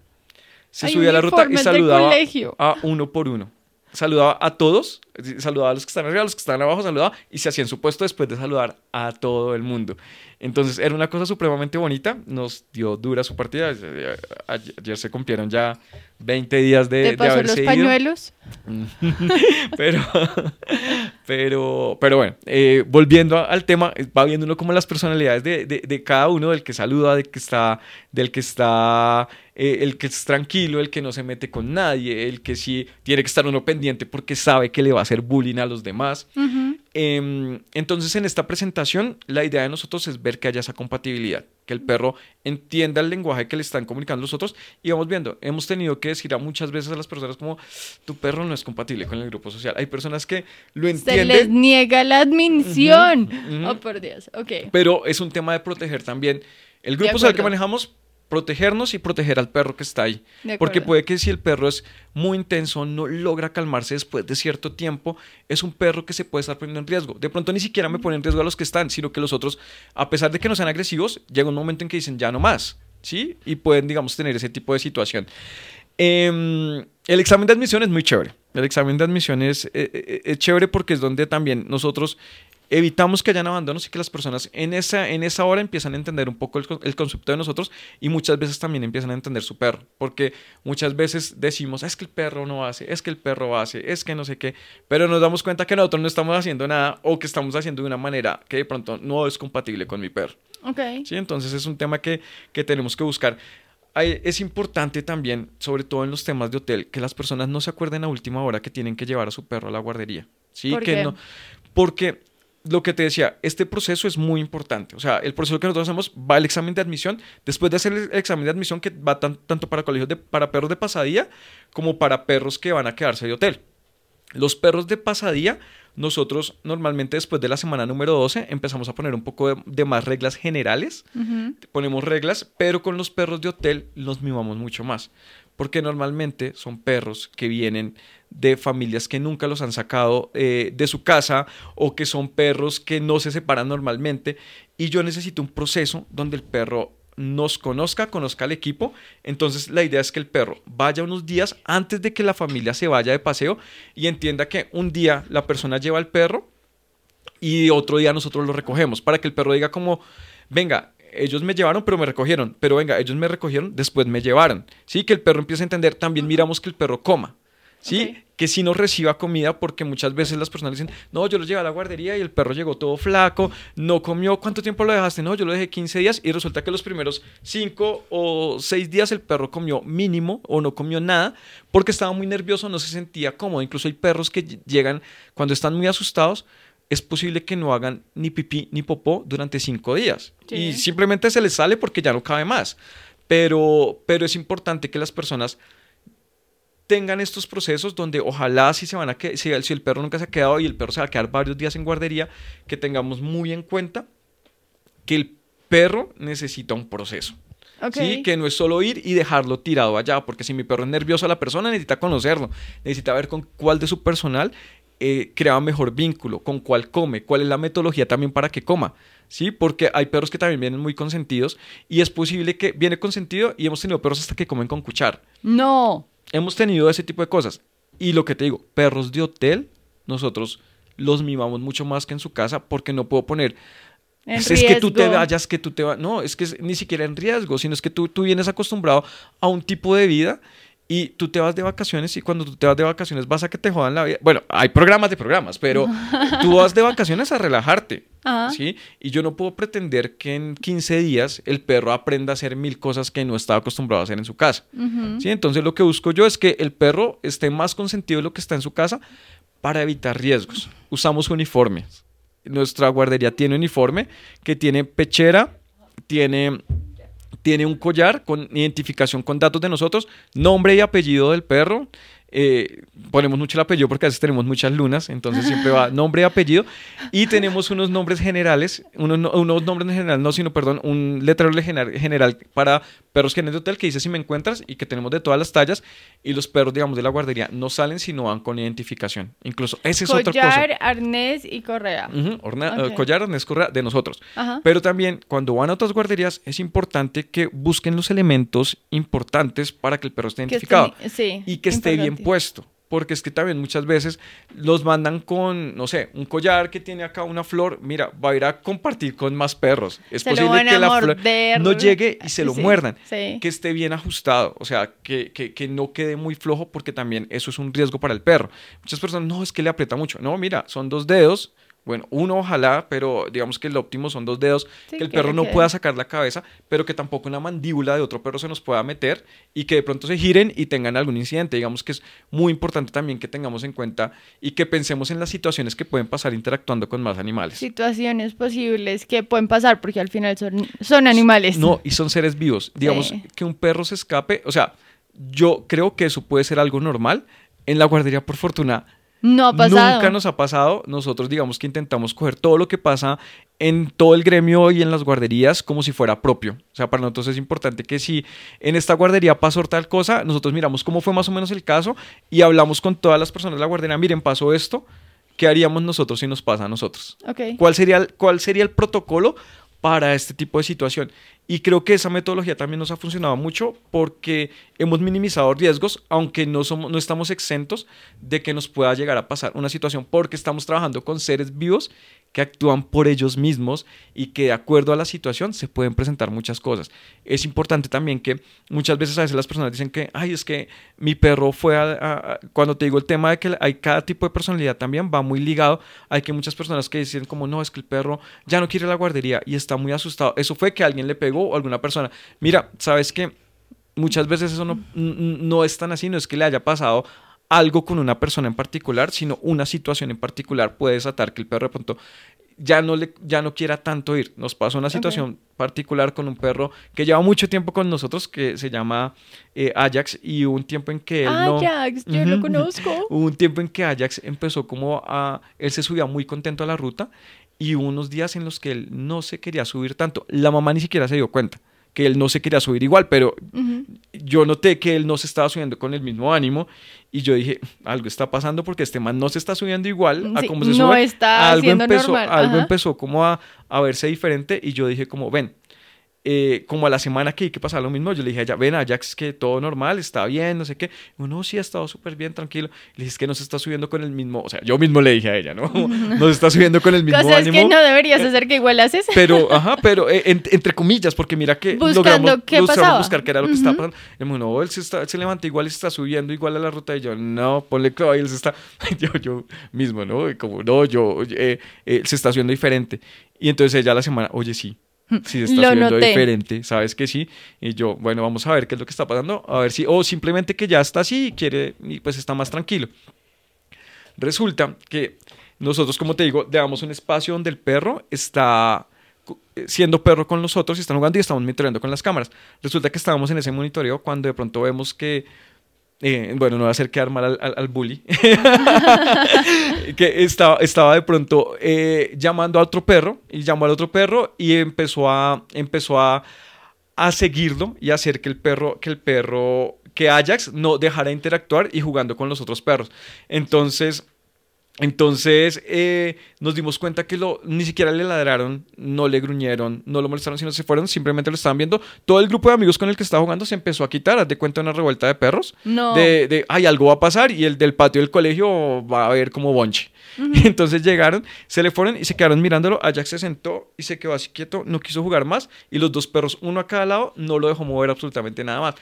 se subía a la ruta y saludaba a uno por uno saludaba a todos, saludaba a los que están arriba, a los que están abajo, saludaba y se hacía en su puesto después de saludar a todo el mundo. Entonces era una cosa supremamente bonita, nos dio dura su partida, ayer, se cumplieron ya 20 días de, ¿Te pasó los pañuelos? (laughs) pero, pero, pero bueno, eh, volviendo al tema, va viendo uno como las personalidades de, de, cada uno, del que saluda, del que está, del que está, eh, el que es tranquilo, el que no se mete con nadie, el que sí tiene que estar uno pendiente porque sabe que le va a hacer bullying a los demás. Em, entonces, en esta presentación, la idea de nosotros es ver que haya esa compatibilidad, que el perro entienda el lenguaje que le están comunicando los otros y vamos viendo, hemos tenido que decir a muchas veces a las personas como, tu perro no es compatible con el grupo social. Hay personas que lo entienden. Se les niega la admisión. Oh, por Dios, ok. Pero es un tema de proteger también el grupo social que manejamos protegernos y proteger al perro que está ahí. Porque puede que si el perro es muy intenso, no logra calmarse después de cierto tiempo, es un perro que se puede estar poniendo en riesgo. De pronto ni siquiera me pone en riesgo a los que están, sino que los otros, a pesar de que no sean agresivos, llega un momento en que dicen ya no más, ¿sí? Y pueden, digamos, tener ese tipo de situación. Em, el examen de admisión es muy chévere. El examen de admisión es, eh, eh, es chévere porque es donde también nosotros evitamos que hayan abandonos y que las personas en esa, en esa hora empiezan a entender un poco el, concepto de nosotros y muchas veces también empiezan a entender su perro, porque muchas veces decimos, es que el perro no hace, es que el perro hace, es que no sé qué, pero nos damos cuenta que nosotros no estamos haciendo nada o que estamos haciendo de una manera que de pronto no es compatible con mi perro. Ok. Sí, entonces es un tema que, que tenemos que buscar. es importante también, sobre todo en los temas de hotel, que las personas no se acuerden a última hora que tienen que llevar a su perro a la guardería. Sí, que no. Porque lo que te decía, este proceso es muy importante. O sea, el proceso que nosotros hacemos va el examen de admisión. Después de hacer el examen de admisión, que va tanto para colegios de, para perros de pasadía como para perros que van a quedarse de hotel. Los perros de pasadía, nosotros normalmente después de la semana número 12 empezamos a poner un poco de, más reglas generales. Ponemos reglas, pero con los perros de hotel los mimamos mucho más. Porque normalmente son perros que vienen de familias que nunca los han sacado eh, de su casa o que son perros que no se separan normalmente y yo necesito un proceso donde el perro nos conozca, conozca al equipo. Entonces la idea es que el perro vaya unos días antes de que la familia se vaya de paseo y entienda que un día la persona lleva al perro y otro día nosotros lo recogemos para que el perro diga venga, ellos me llevaron pero me recogieron, pero venga, ellos me recogieron, después me llevaron. Sí, que el perro empiece a entender, también miramos que el perro coma. ¿sí? Que si no reciba comida porque muchas veces las personas dicen, no, yo lo llevé a la guardería y el perro llegó todo flaco, no comió, ¿cuánto tiempo lo dejaste? No, yo lo dejé 15 días y resulta que los primeros 5 o 6 días el perro comió mínimo o no comió nada porque estaba muy nervioso, no se sentía cómodo. Incluso hay perros que llegan cuando están muy asustados, es posible que no hagan ni pipí ni popó durante 5 días y simplemente se les sale porque ya no cabe más. Pero, pero es importante que las personas tengan estos procesos donde ojalá si se van a que si, si, el perro nunca se ha quedado y el perro se va a quedar varios días en guardería, que tengamos muy en cuenta que el perro necesita un proceso. ¿sí? Que no es solo ir y dejarlo tirado allá, porque si mi perro es nervioso, la persona necesita conocerlo, necesita ver con cuál de su personal eh, crea mejor vínculo, con cuál come, cuál es la metodología también para que coma. ¿sí? Porque hay perros que también vienen muy consentidos y es posible que viene consentido y hemos tenido perros hasta que comen con cuchar. No hemos tenido ese tipo de cosas. Y lo que te digo, perros de hotel, nosotros los mimamos mucho más que en su casa porque no puedo poner... Es, que tú te vayas, que tú te vas... No, es que ni siquiera en riesgo, sino es que tú, tú vienes acostumbrado a un tipo de vida y tú te vas de vacaciones y cuando tú te vas de vacaciones vas a que te jodan la vida. Bueno, hay programas de programas, pero (laughs) tú vas de vacaciones a relajarte, ¿sí? Y yo no puedo pretender que en 15 días el perro aprenda a hacer mil cosas que no estaba acostumbrado a hacer en su casa, ¿sí? Entonces lo que busco yo es que el perro esté más consentido de lo que está en su casa para evitar riesgos. Usamos uniformes. nuestra guardería tiene uniforme que tiene pechera, tiene tiene un collar con identificación con datos de nosotros, nombre y apellido del perro, eh, ponemos mucho el apellido porque a veces tenemos muchas lunas, entonces siempre va (laughs) nombre y apellido. Y tenemos unos nombres generales, unos, unos nombres generales, no, sino, perdón, un letrero general para perros genes de hotel que dice si me encuentras y que tenemos de todas las tallas. Y los perros, digamos, de la guardería no salen si no van con identificación. Incluso ese es otra cosa. Collar, arnés y correa. Eh, collar, arnés, correa de nosotros. Pero también cuando van a otras guarderías es importante que busquen los elementos importantes para que el perro esté identificado. y que esté bien puesto. Porque es que también muchas veces los mandan con, no sé, un collar que tiene acá una flor. Mira, va a ir a compartir con más perros. Es posible que la flor no llegue y se lo muerdan. Que esté bien ajustado. O sea, que, que, que, no quede muy flojo porque también eso es un riesgo para el perro. Muchas personas, no, es que le aprieta mucho. No, mira, son dos dedos bueno, uno ojalá, pero digamos que el óptimo son dos dedos, que el perro no pueda sacar la cabeza, pero que tampoco una mandíbula de otro perro se nos pueda meter y que de pronto se giren y tengan algún incidente. Digamos que es muy importante también que tengamos en cuenta y que pensemos en las situaciones que pueden pasar interactuando con más animales. Situaciones posibles que pueden pasar porque al final son, son animales. No, y son seres vivos. Digamos que un perro se escape, o sea, yo creo que eso puede ser algo normal. En la guardería, por fortuna, no ha pasado. Nunca nos ha pasado. Nosotros digamos que intentamos coger todo lo que pasa en todo el gremio y en las guarderías como si fuera propio. O sea, para nosotros es importante que si en esta guardería pasó tal cosa, nosotros miramos cómo fue más o menos el caso y hablamos con todas las personas de la guardería, miren, pasó esto, ¿qué haríamos nosotros si nos pasa a nosotros? ¿Cuál, sería, ¿Cuál sería el protocolo para este tipo de situación? Y creo que esa metodología también nos ha funcionado mucho porque hemos minimizado riesgos, aunque no, somos, no estamos exentos de que nos pueda llegar a pasar una situación porque estamos trabajando con seres vivos que actúan por ellos mismos y que de acuerdo a la situación se pueden presentar muchas cosas. Es importante también que muchas veces a veces las personas dicen que, ay, es que mi perro fue a, cuando te digo el tema de que hay cada tipo de personalidad también va muy ligado, hay que muchas personas que dicen como, no, es que el perro ya no quiere la guardería y está muy asustado. Eso fue que alguien le pegó o alguna persona. Mira, ¿sabes que Muchas veces eso no, no es tan así, no es que le haya pasado algo con una persona en particular, sino una situación en particular puede desatar que el perro de pronto ya no, le, ya no quiera tanto ir. Nos pasó una situación particular con un perro que lleva mucho tiempo con nosotros, que se llama eh, Ajax, y hubo un tiempo en que él Ajax, yo lo conozco. (laughs) hubo un tiempo en que Ajax empezó como a... Él se subía muy contento a la ruta y hubo unos días en los que él no se quería subir tanto. La mamá ni siquiera se dio cuenta que él no se quería subir igual, pero yo noté que él no se estaba subiendo con el mismo ánimo y yo dije, algo está pasando porque este man no se está subiendo igual a como se no Está algo empezó, normal. algo empezó como a, a verse diferente y yo dije como, ven, eh, como a la semana que, que pasaba lo mismo, yo le dije a ella, ven Ajax que todo normal, está bien, no sé qué. Uno sí ha estado súper bien, tranquilo. Le dije, es que no se está subiendo con el mismo, o sea, yo mismo le dije a ella, ¿no? (laughs) No se está subiendo con el mismo Cosas ánimo. que no deberías hacer que igual haces. (laughs) Pero, ajá, pero eh, entre comillas, porque mira que Buscando logramos, qué buscar qué era lo que estaba pasando. Y me no, él se, está, se levanta igual y se está subiendo igual a la ruta. Y yo, no, ponle que él se está, (laughs) yo, yo mismo, ¿no? Y como, no, yo, eh, se está subiendo diferente. Y entonces ella la semana, oye, sí, (laughs) si se está haciendo diferente, sabes que sí. Y yo, bueno, vamos a ver qué es lo que está pasando, a ver si, o simplemente que ya está así y quiere, y pues está más tranquilo. Resulta que nosotros, como te digo, le damos un espacio donde el perro está siendo perro con nosotros y están jugando y estamos monitoreando con las cámaras. Resulta que estábamos en ese monitoreo cuando de pronto vemos que eh, bueno, no va a hacer quedar mal al, al, bully, (laughs) que estaba, estaba de pronto eh, llamando a otro perro y llamó al otro perro y empezó a, empezó a, a seguirlo y hacer que el perro, que el perro, que Ajax no dejara de interactuar y jugando con los otros perros. Entonces, entonces eh, nos dimos cuenta que lo, ni siquiera le ladraron, no le gruñeron, no lo molestaron, sino se fueron, simplemente lo estaban viendo. Todo el grupo de amigos con el que estaba jugando se empezó a quitar, haz de cuenta una revuelta de perros. No. De, de, ay, algo va a pasar y el del patio del colegio va a ver como bonche. (laughs) Entonces llegaron, se le fueron y se quedaron mirándolo. Ajax se sentó y se quedó así quieto, no quiso jugar más. Y los dos perros, uno a cada lado, no lo dejó mover absolutamente nada más.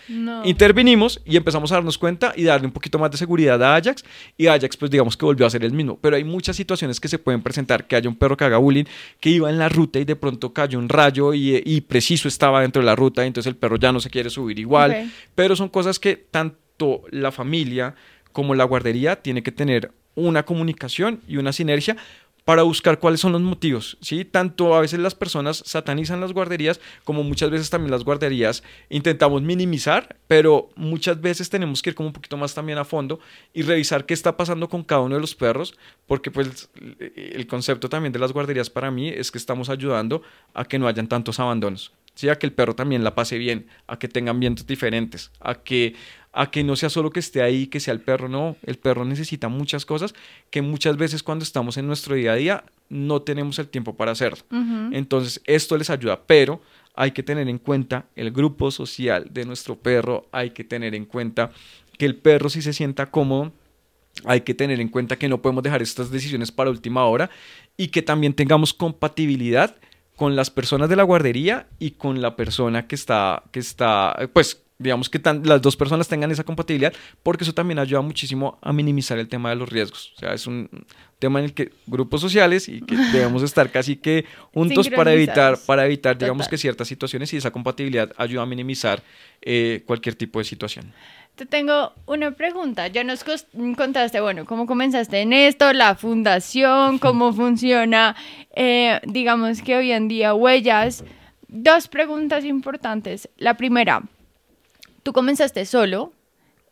Intervinimos y empezamos a darnos cuenta y darle un poquito más de seguridad a Ajax. Y Ajax, pues digamos que volvió a ser el mismo. Pero hay muchas situaciones que se pueden presentar: que haya un perro que haga bullying, que iba en la ruta y de pronto cayó un rayo y, preciso estaba dentro de la ruta. Y entonces el perro ya no se quiere subir igual. Pero son cosas que tanto la familia como la guardería tiene que tener una comunicación y una sinergia para buscar cuáles son los motivos, ¿sí? Tanto a veces las personas satanizan las guarderías como muchas veces también las guarderías intentamos minimizar, pero muchas veces tenemos que ir como un poquito más también a fondo y revisar qué está pasando con cada uno de los perros, porque pues el concepto también de las guarderías para mí es que estamos ayudando a que no hayan tantos abandonos. ¿sí? a que el perro también la pase bien, a que tenga ambientes diferentes, a que a que no sea solo que esté ahí, que sea el perro, no, el perro necesita muchas cosas que muchas veces cuando estamos en nuestro día a día no tenemos el tiempo para hacerlo. Entonces, esto les ayuda, pero hay que tener en cuenta el grupo social de nuestro perro, hay que tener en cuenta que el perro si se sienta cómodo, hay que tener en cuenta que no podemos dejar estas decisiones para última hora y que también tengamos compatibilidad con las personas de la guardería y con la persona que está, que está, pues digamos que las dos personas tengan esa compatibilidad, porque eso también ayuda muchísimo a minimizar el tema de los riesgos. O sea, es un tema en el que grupos sociales y que (laughs) debemos estar casi que juntos para evitar, para evitar, digamos que ciertas situaciones y esa compatibilidad ayuda a minimizar eh, cualquier tipo de situación. Te tengo una pregunta. Ya nos contaste, bueno, cómo comenzaste en esto, la fundación, cómo funciona, eh, digamos que hoy en día huellas. Dos preguntas importantes. La primera, tú comenzaste solo,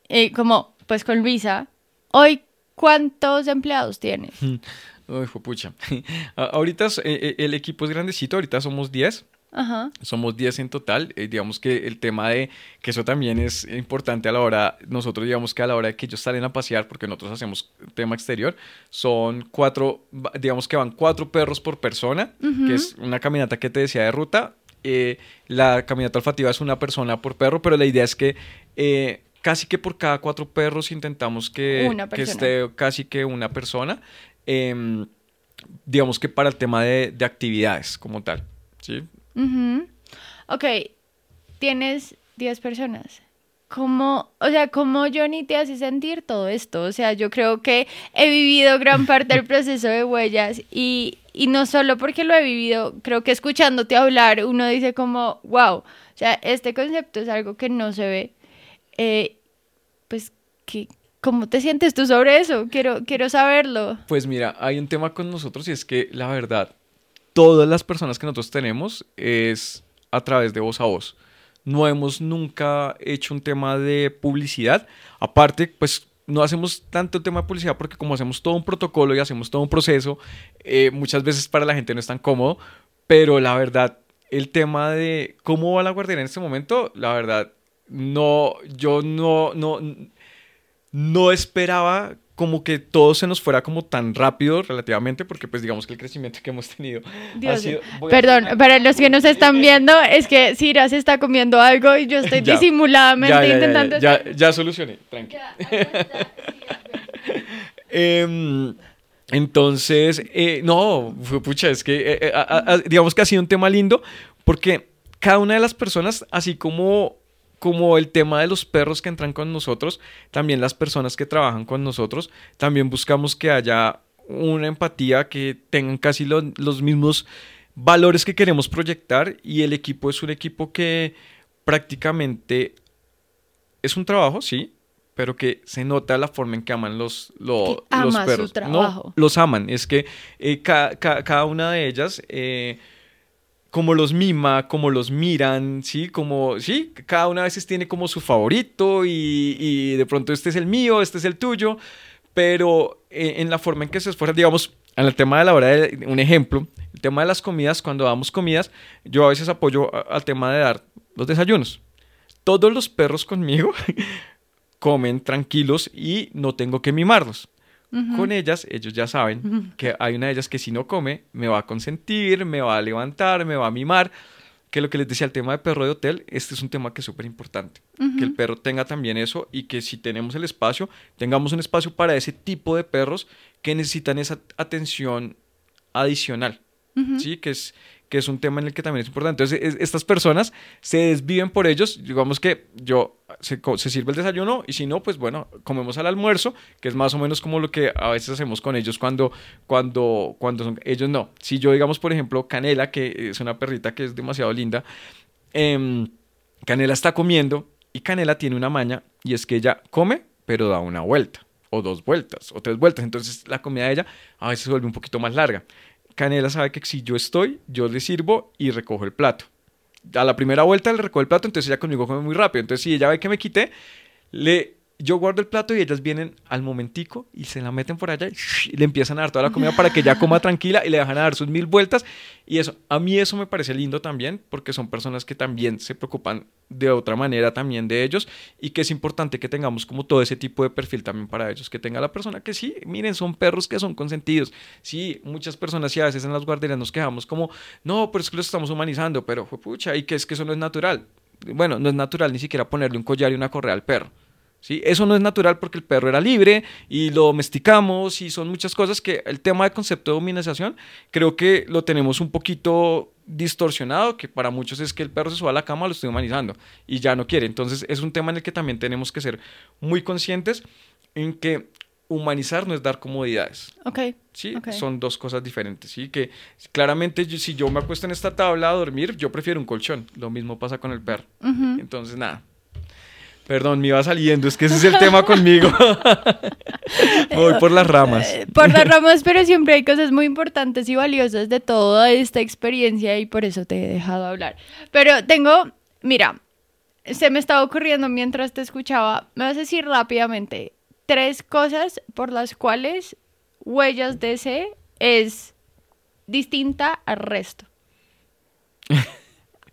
eh, como pues con Luisa. Hoy, ¿cuántos empleados tienes? (laughs) Uy, pucha. (laughs) ahorita eh, eh, el equipo es grandecito, ahorita somos 10. Ajá. Somos 10 en total. digamos que el tema de que eso también es importante a la hora, nosotros digamos que a la hora de que ellos salen a pasear, porque nosotros hacemos tema exterior, son cuatro, digamos que van cuatro perros por persona, que es una caminata que te decía de ruta, eh, la caminata olfativa es una persona por perro, pero la idea es que eh, casi que por cada cuatro perros intentamos que, esté casi que una persona, em, digamos que para el tema de, actividades como tal. ¿sí? Ok, tienes 10 personas. ¿Cómo, o sea, cómo Johnny te hace sentir todo esto? O sea, yo creo que he vivido gran parte del proceso de huellas y, y no solo porque lo he vivido, creo que escuchándote hablar uno dice como, wow, o sea, este concepto es algo que no se ve. Eh, pues, ¿qué, ¿cómo te sientes tú sobre eso? Quiero, quiero saberlo. Pues mira, hay un tema con nosotros y es que la verdad, todas las personas que nosotros tenemos es a través de voz a voz no hemos nunca hecho un tema de publicidad. Aparte, pues no hacemos tanto tema de publicidad porque como hacemos todo un protocolo y hacemos todo un proceso, eh, muchas veces para la gente no es tan cómodo, pero la verdad, el tema de cómo va la guardería en este momento, la verdad, no, yo no, no, no esperaba como que todo se nos fuera como tan rápido relativamente, porque pues digamos que el crecimiento que hemos tenido ha sido... Perdón, para los que nos están viendo, es que Cira se está comiendo algo y yo estoy (laughs) disimuladamente intentando... Ya, ya, solucioné, tranquilo. (laughs) Em, entonces, eh, no, pucha, es que eh, eh, digamos que ha sido un tema lindo, porque cada una de las personas, así como como el tema de los perros que entran con nosotros, también las personas que trabajan con nosotros, también buscamos que haya una empatía, que tengan casi los mismos valores que queremos proyectar y el equipo es un equipo que prácticamente es un trabajo, sí, pero que se nota la forma en que aman los, los perros. No, los aman, es que eh, cada una de ellas... Eh, como los mima, como los miran, ¿sí? Como, sí, cada una a veces tiene como su favorito y, de pronto este es el mío, este es el tuyo, pero eh, en la forma en que se esfuerzan, digamos, en el tema de la hora de, un ejemplo, el tema de las comidas, cuando damos comidas, yo a veces apoyo al tema de dar los desayunos. Todos los perros conmigo (laughs) comen tranquilos y no tengo que mimarlos. Con ellas, ellos ya saben que hay una de ellas que si no come, me va a consentir, me va a levantar, me va a mimar. Que lo que les decía el tema de perro de hotel, este es un tema que es súper importante. Que el perro tenga también eso y que si tenemos el espacio, tengamos un espacio para ese tipo de perros que necesitan esa atención adicional. ¿Sí? Que es, que es un tema en el que también es importante. Entonces, estas personas se desviven por ellos. Digamos que yo se, sirve el desayuno y si no, pues bueno, comemos al almuerzo, que es más o menos como lo que a veces hacemos con ellos cuando, cuando, cuando son, ellos no. Si yo, digamos, por ejemplo, Canela, que es una perrita que es demasiado linda, em, Canela está comiendo y Canela tiene una maña y es que ella come, pero da una vuelta. o dos vueltas o tres vueltas. Entonces la comida de ella a veces se vuelve un poquito más larga. Canela sabe que si yo estoy, yo le sirvo y recojo el plato. A la primera vuelta le recojo el plato, entonces ella conmigo come muy rápido. Entonces si ella ve que me quité, le yo guardo el plato y ellas vienen al momentico y se la meten por allá y, le empiezan a dar toda la comida para que ella coma (laughs) tranquila y le dejan a dar sus mil vueltas. Y eso, a mí eso me parece lindo también porque son personas que también se preocupan de otra manera también de ellos y que es importante que tengamos como todo ese tipo de perfil también para ellos, que tenga la persona que sí, miren, son perros que son consentidos. Sí, muchas personas y a veces en las guarderías nos quejamos como, no, pero es que los estamos humanizando, pero pucha, y que es que eso no es natural. Bueno, no es natural ni siquiera ponerle un collar y una correa al perro. ¿Sí? Eso no es natural porque el perro era libre y lo domesticamos y son muchas cosas que el tema de concepto de dominización creo que lo tenemos un poquito distorsionado, que para muchos es que el perro se suba a la cama, lo estoy humanizando y ya no quiere. Entonces es un tema en el que también tenemos que ser muy conscientes en que humanizar no es dar comodidades. Ok. Sí, son dos cosas diferentes. Sí, que claramente si yo me acuesto en esta tabla a dormir, yo prefiero un colchón. Lo mismo pasa con el perro. Entonces, nada, Perdón, me iba saliendo, es que ese es el tema conmigo. (laughs) Voy por las ramas. Eh, por las ramas, pero siempre hay cosas muy importantes y valiosas de toda esta experiencia y por eso te he dejado hablar. Pero tengo, mira, se me estaba ocurriendo mientras te escuchaba, me vas a decir rápidamente tres cosas por las cuales Huellas DC es distinta al resto. (laughs)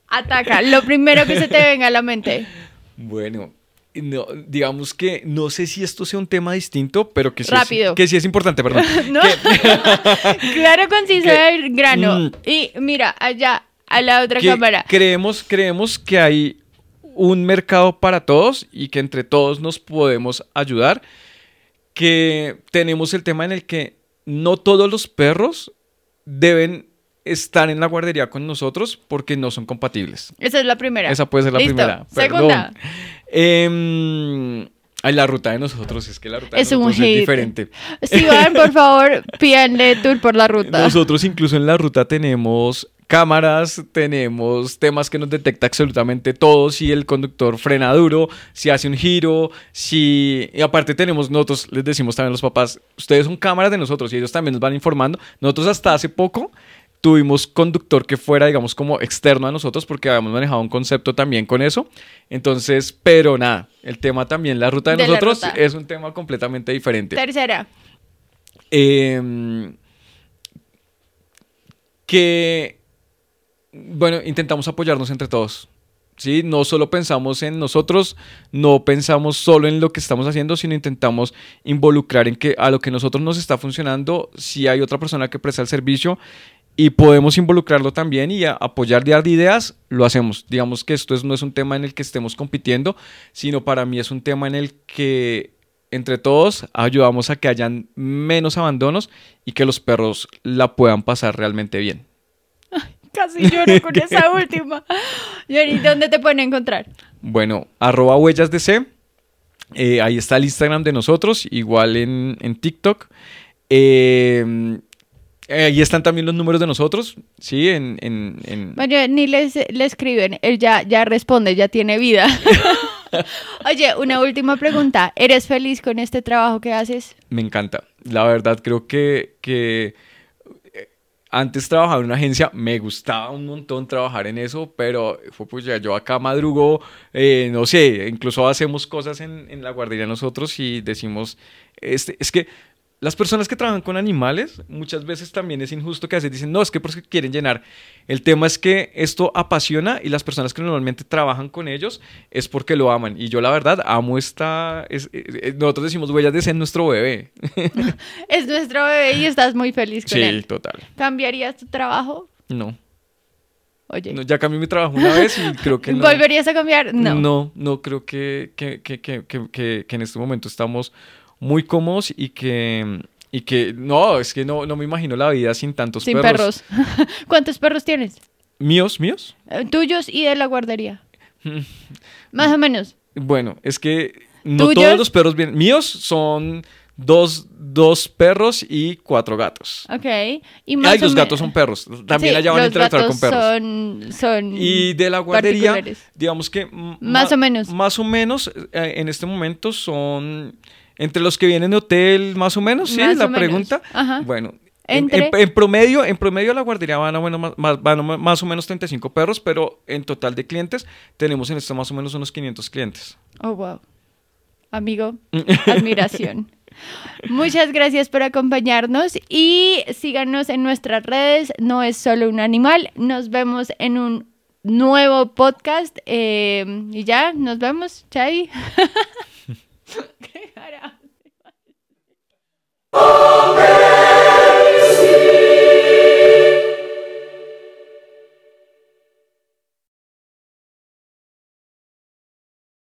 Ataca, lo primero que se te venga a la mente. Bueno, no, digamos que no sé si esto sea un tema distinto, pero que sí, Rápido. Es, que sí es importante, perdón. (laughs) (laughs) claro, conciso el grano. Mm. y mira, allá, a la otra cámara. Creemos, creemos que hay un mercado para todos y que entre todos nos podemos ayudar. Que tenemos el tema en el que no todos los perros deben estar en la guardería con nosotros porque no son compatibles. Esa es la primera. Esa puede ser la primera. Segunda. Eh, la ruta de nosotros es que la ruta de nosotros es diferente. Si van, por favor, (laughs) pídanle tour por la ruta. Nosotros incluso en la ruta tenemos cámaras, tenemos temas que nos detecta absolutamente todo, si el conductor frena duro, si hace un giro, si... Y aparte tenemos, nosotros les decimos también a los papás, ustedes son cámaras de nosotros y ellos también nos van informando. Nosotros hasta hace poco tuvimos conductor que fuera, digamos, como externo a nosotros porque habíamos manejado un concepto también con eso. Entonces, pero nada, el tema también, la ruta de, nosotros es un tema completamente diferente. Tercera. Em, que, bueno, intentamos apoyarnos entre todos. ¿sí? No solo pensamos en nosotros, no pensamos solo en lo que estamos haciendo, sino intentamos involucrar en que a lo que nosotros nos está funcionando, si hay otra persona que presta el servicio, y podemos involucrarlo también y apoyar de ideas, lo hacemos. Digamos que esto no es un tema en el que estemos compitiendo, sino para mí es un tema en el que entre todos ayudamos a que hayan menos abandonos y que los perros la puedan pasar realmente bien. (laughs) casi lloro con (laughs) esa última. ¿Y dónde te pueden encontrar? Bueno, arroba huellas de C. Eh, ahí está el Instagram de nosotros, igual en, en TikTok. Eh, eh, ahí están también los números de nosotros, ¿sí? En, en, Bueno, ni les, le escriben, él ya, ya responde, ya tiene vida. (laughs) Oye, una última pregunta. ¿Eres feliz con este trabajo que haces? Me encanta. La verdad, creo que, que eh, antes trabajaba en una agencia, me gustaba un montón trabajar en eso, pero fue pues ya yo acá madrugo, eh, no sé, incluso hacemos cosas en, en la guardería nosotros y decimos, este, es que las personas que trabajan con animales muchas veces también es injusto que a veces dicen, no, es que porque quieren llenar. El tema es que esto apasiona y las personas que normalmente trabajan con ellos es porque lo aman. Y yo la verdad amo esta... nosotros decimos huellas de ser nuestro bebé. (laughs) (laughs) es nuestro bebé y estás muy feliz con él. Sí, total. ¿Cambiarías tu trabajo? No. Oye. ya cambié mi trabajo una vez y creo que (laughs) no. ¿Volverías a cambiar? No. No, no creo que, que, que, que en este momento estamos muy cómodos y que, y que no, es que no, no me imagino la vida sin tantos sin perros. (laughs) ¿Cuántos perros tienes? ¿Míos? ¿Míos? Eh, tuyos y de la guardería. (laughs) Más o menos. Bueno, es que no todos los perros vienen. Míos son dos, dos perros y cuatro gatos. Ok. Y más Ay, los gatos son perros. También allá van a interactuar con perros. Son, son y de la guardería, digamos que. Más o menos. Más o menos, eh, en este momento son Entre los que vienen de hotel, más o menos, sí, Más la pregunta. Ajá. Bueno, en, Entre- en- en promedio, en promedio a la guardería van, a, bueno, más, más- van a más o menos 35 perros, pero en total de clientes tenemos en esto más o menos unos 500 clientes. Oh, wow. Amigo, (laughs) admiración. Muchas gracias por acompañarnos y síganos en nuestras redes. No es solo un animal. Nos vemos en un nuevo podcast. eh, y ya, nos vemos. Chai. (laughs) Oh.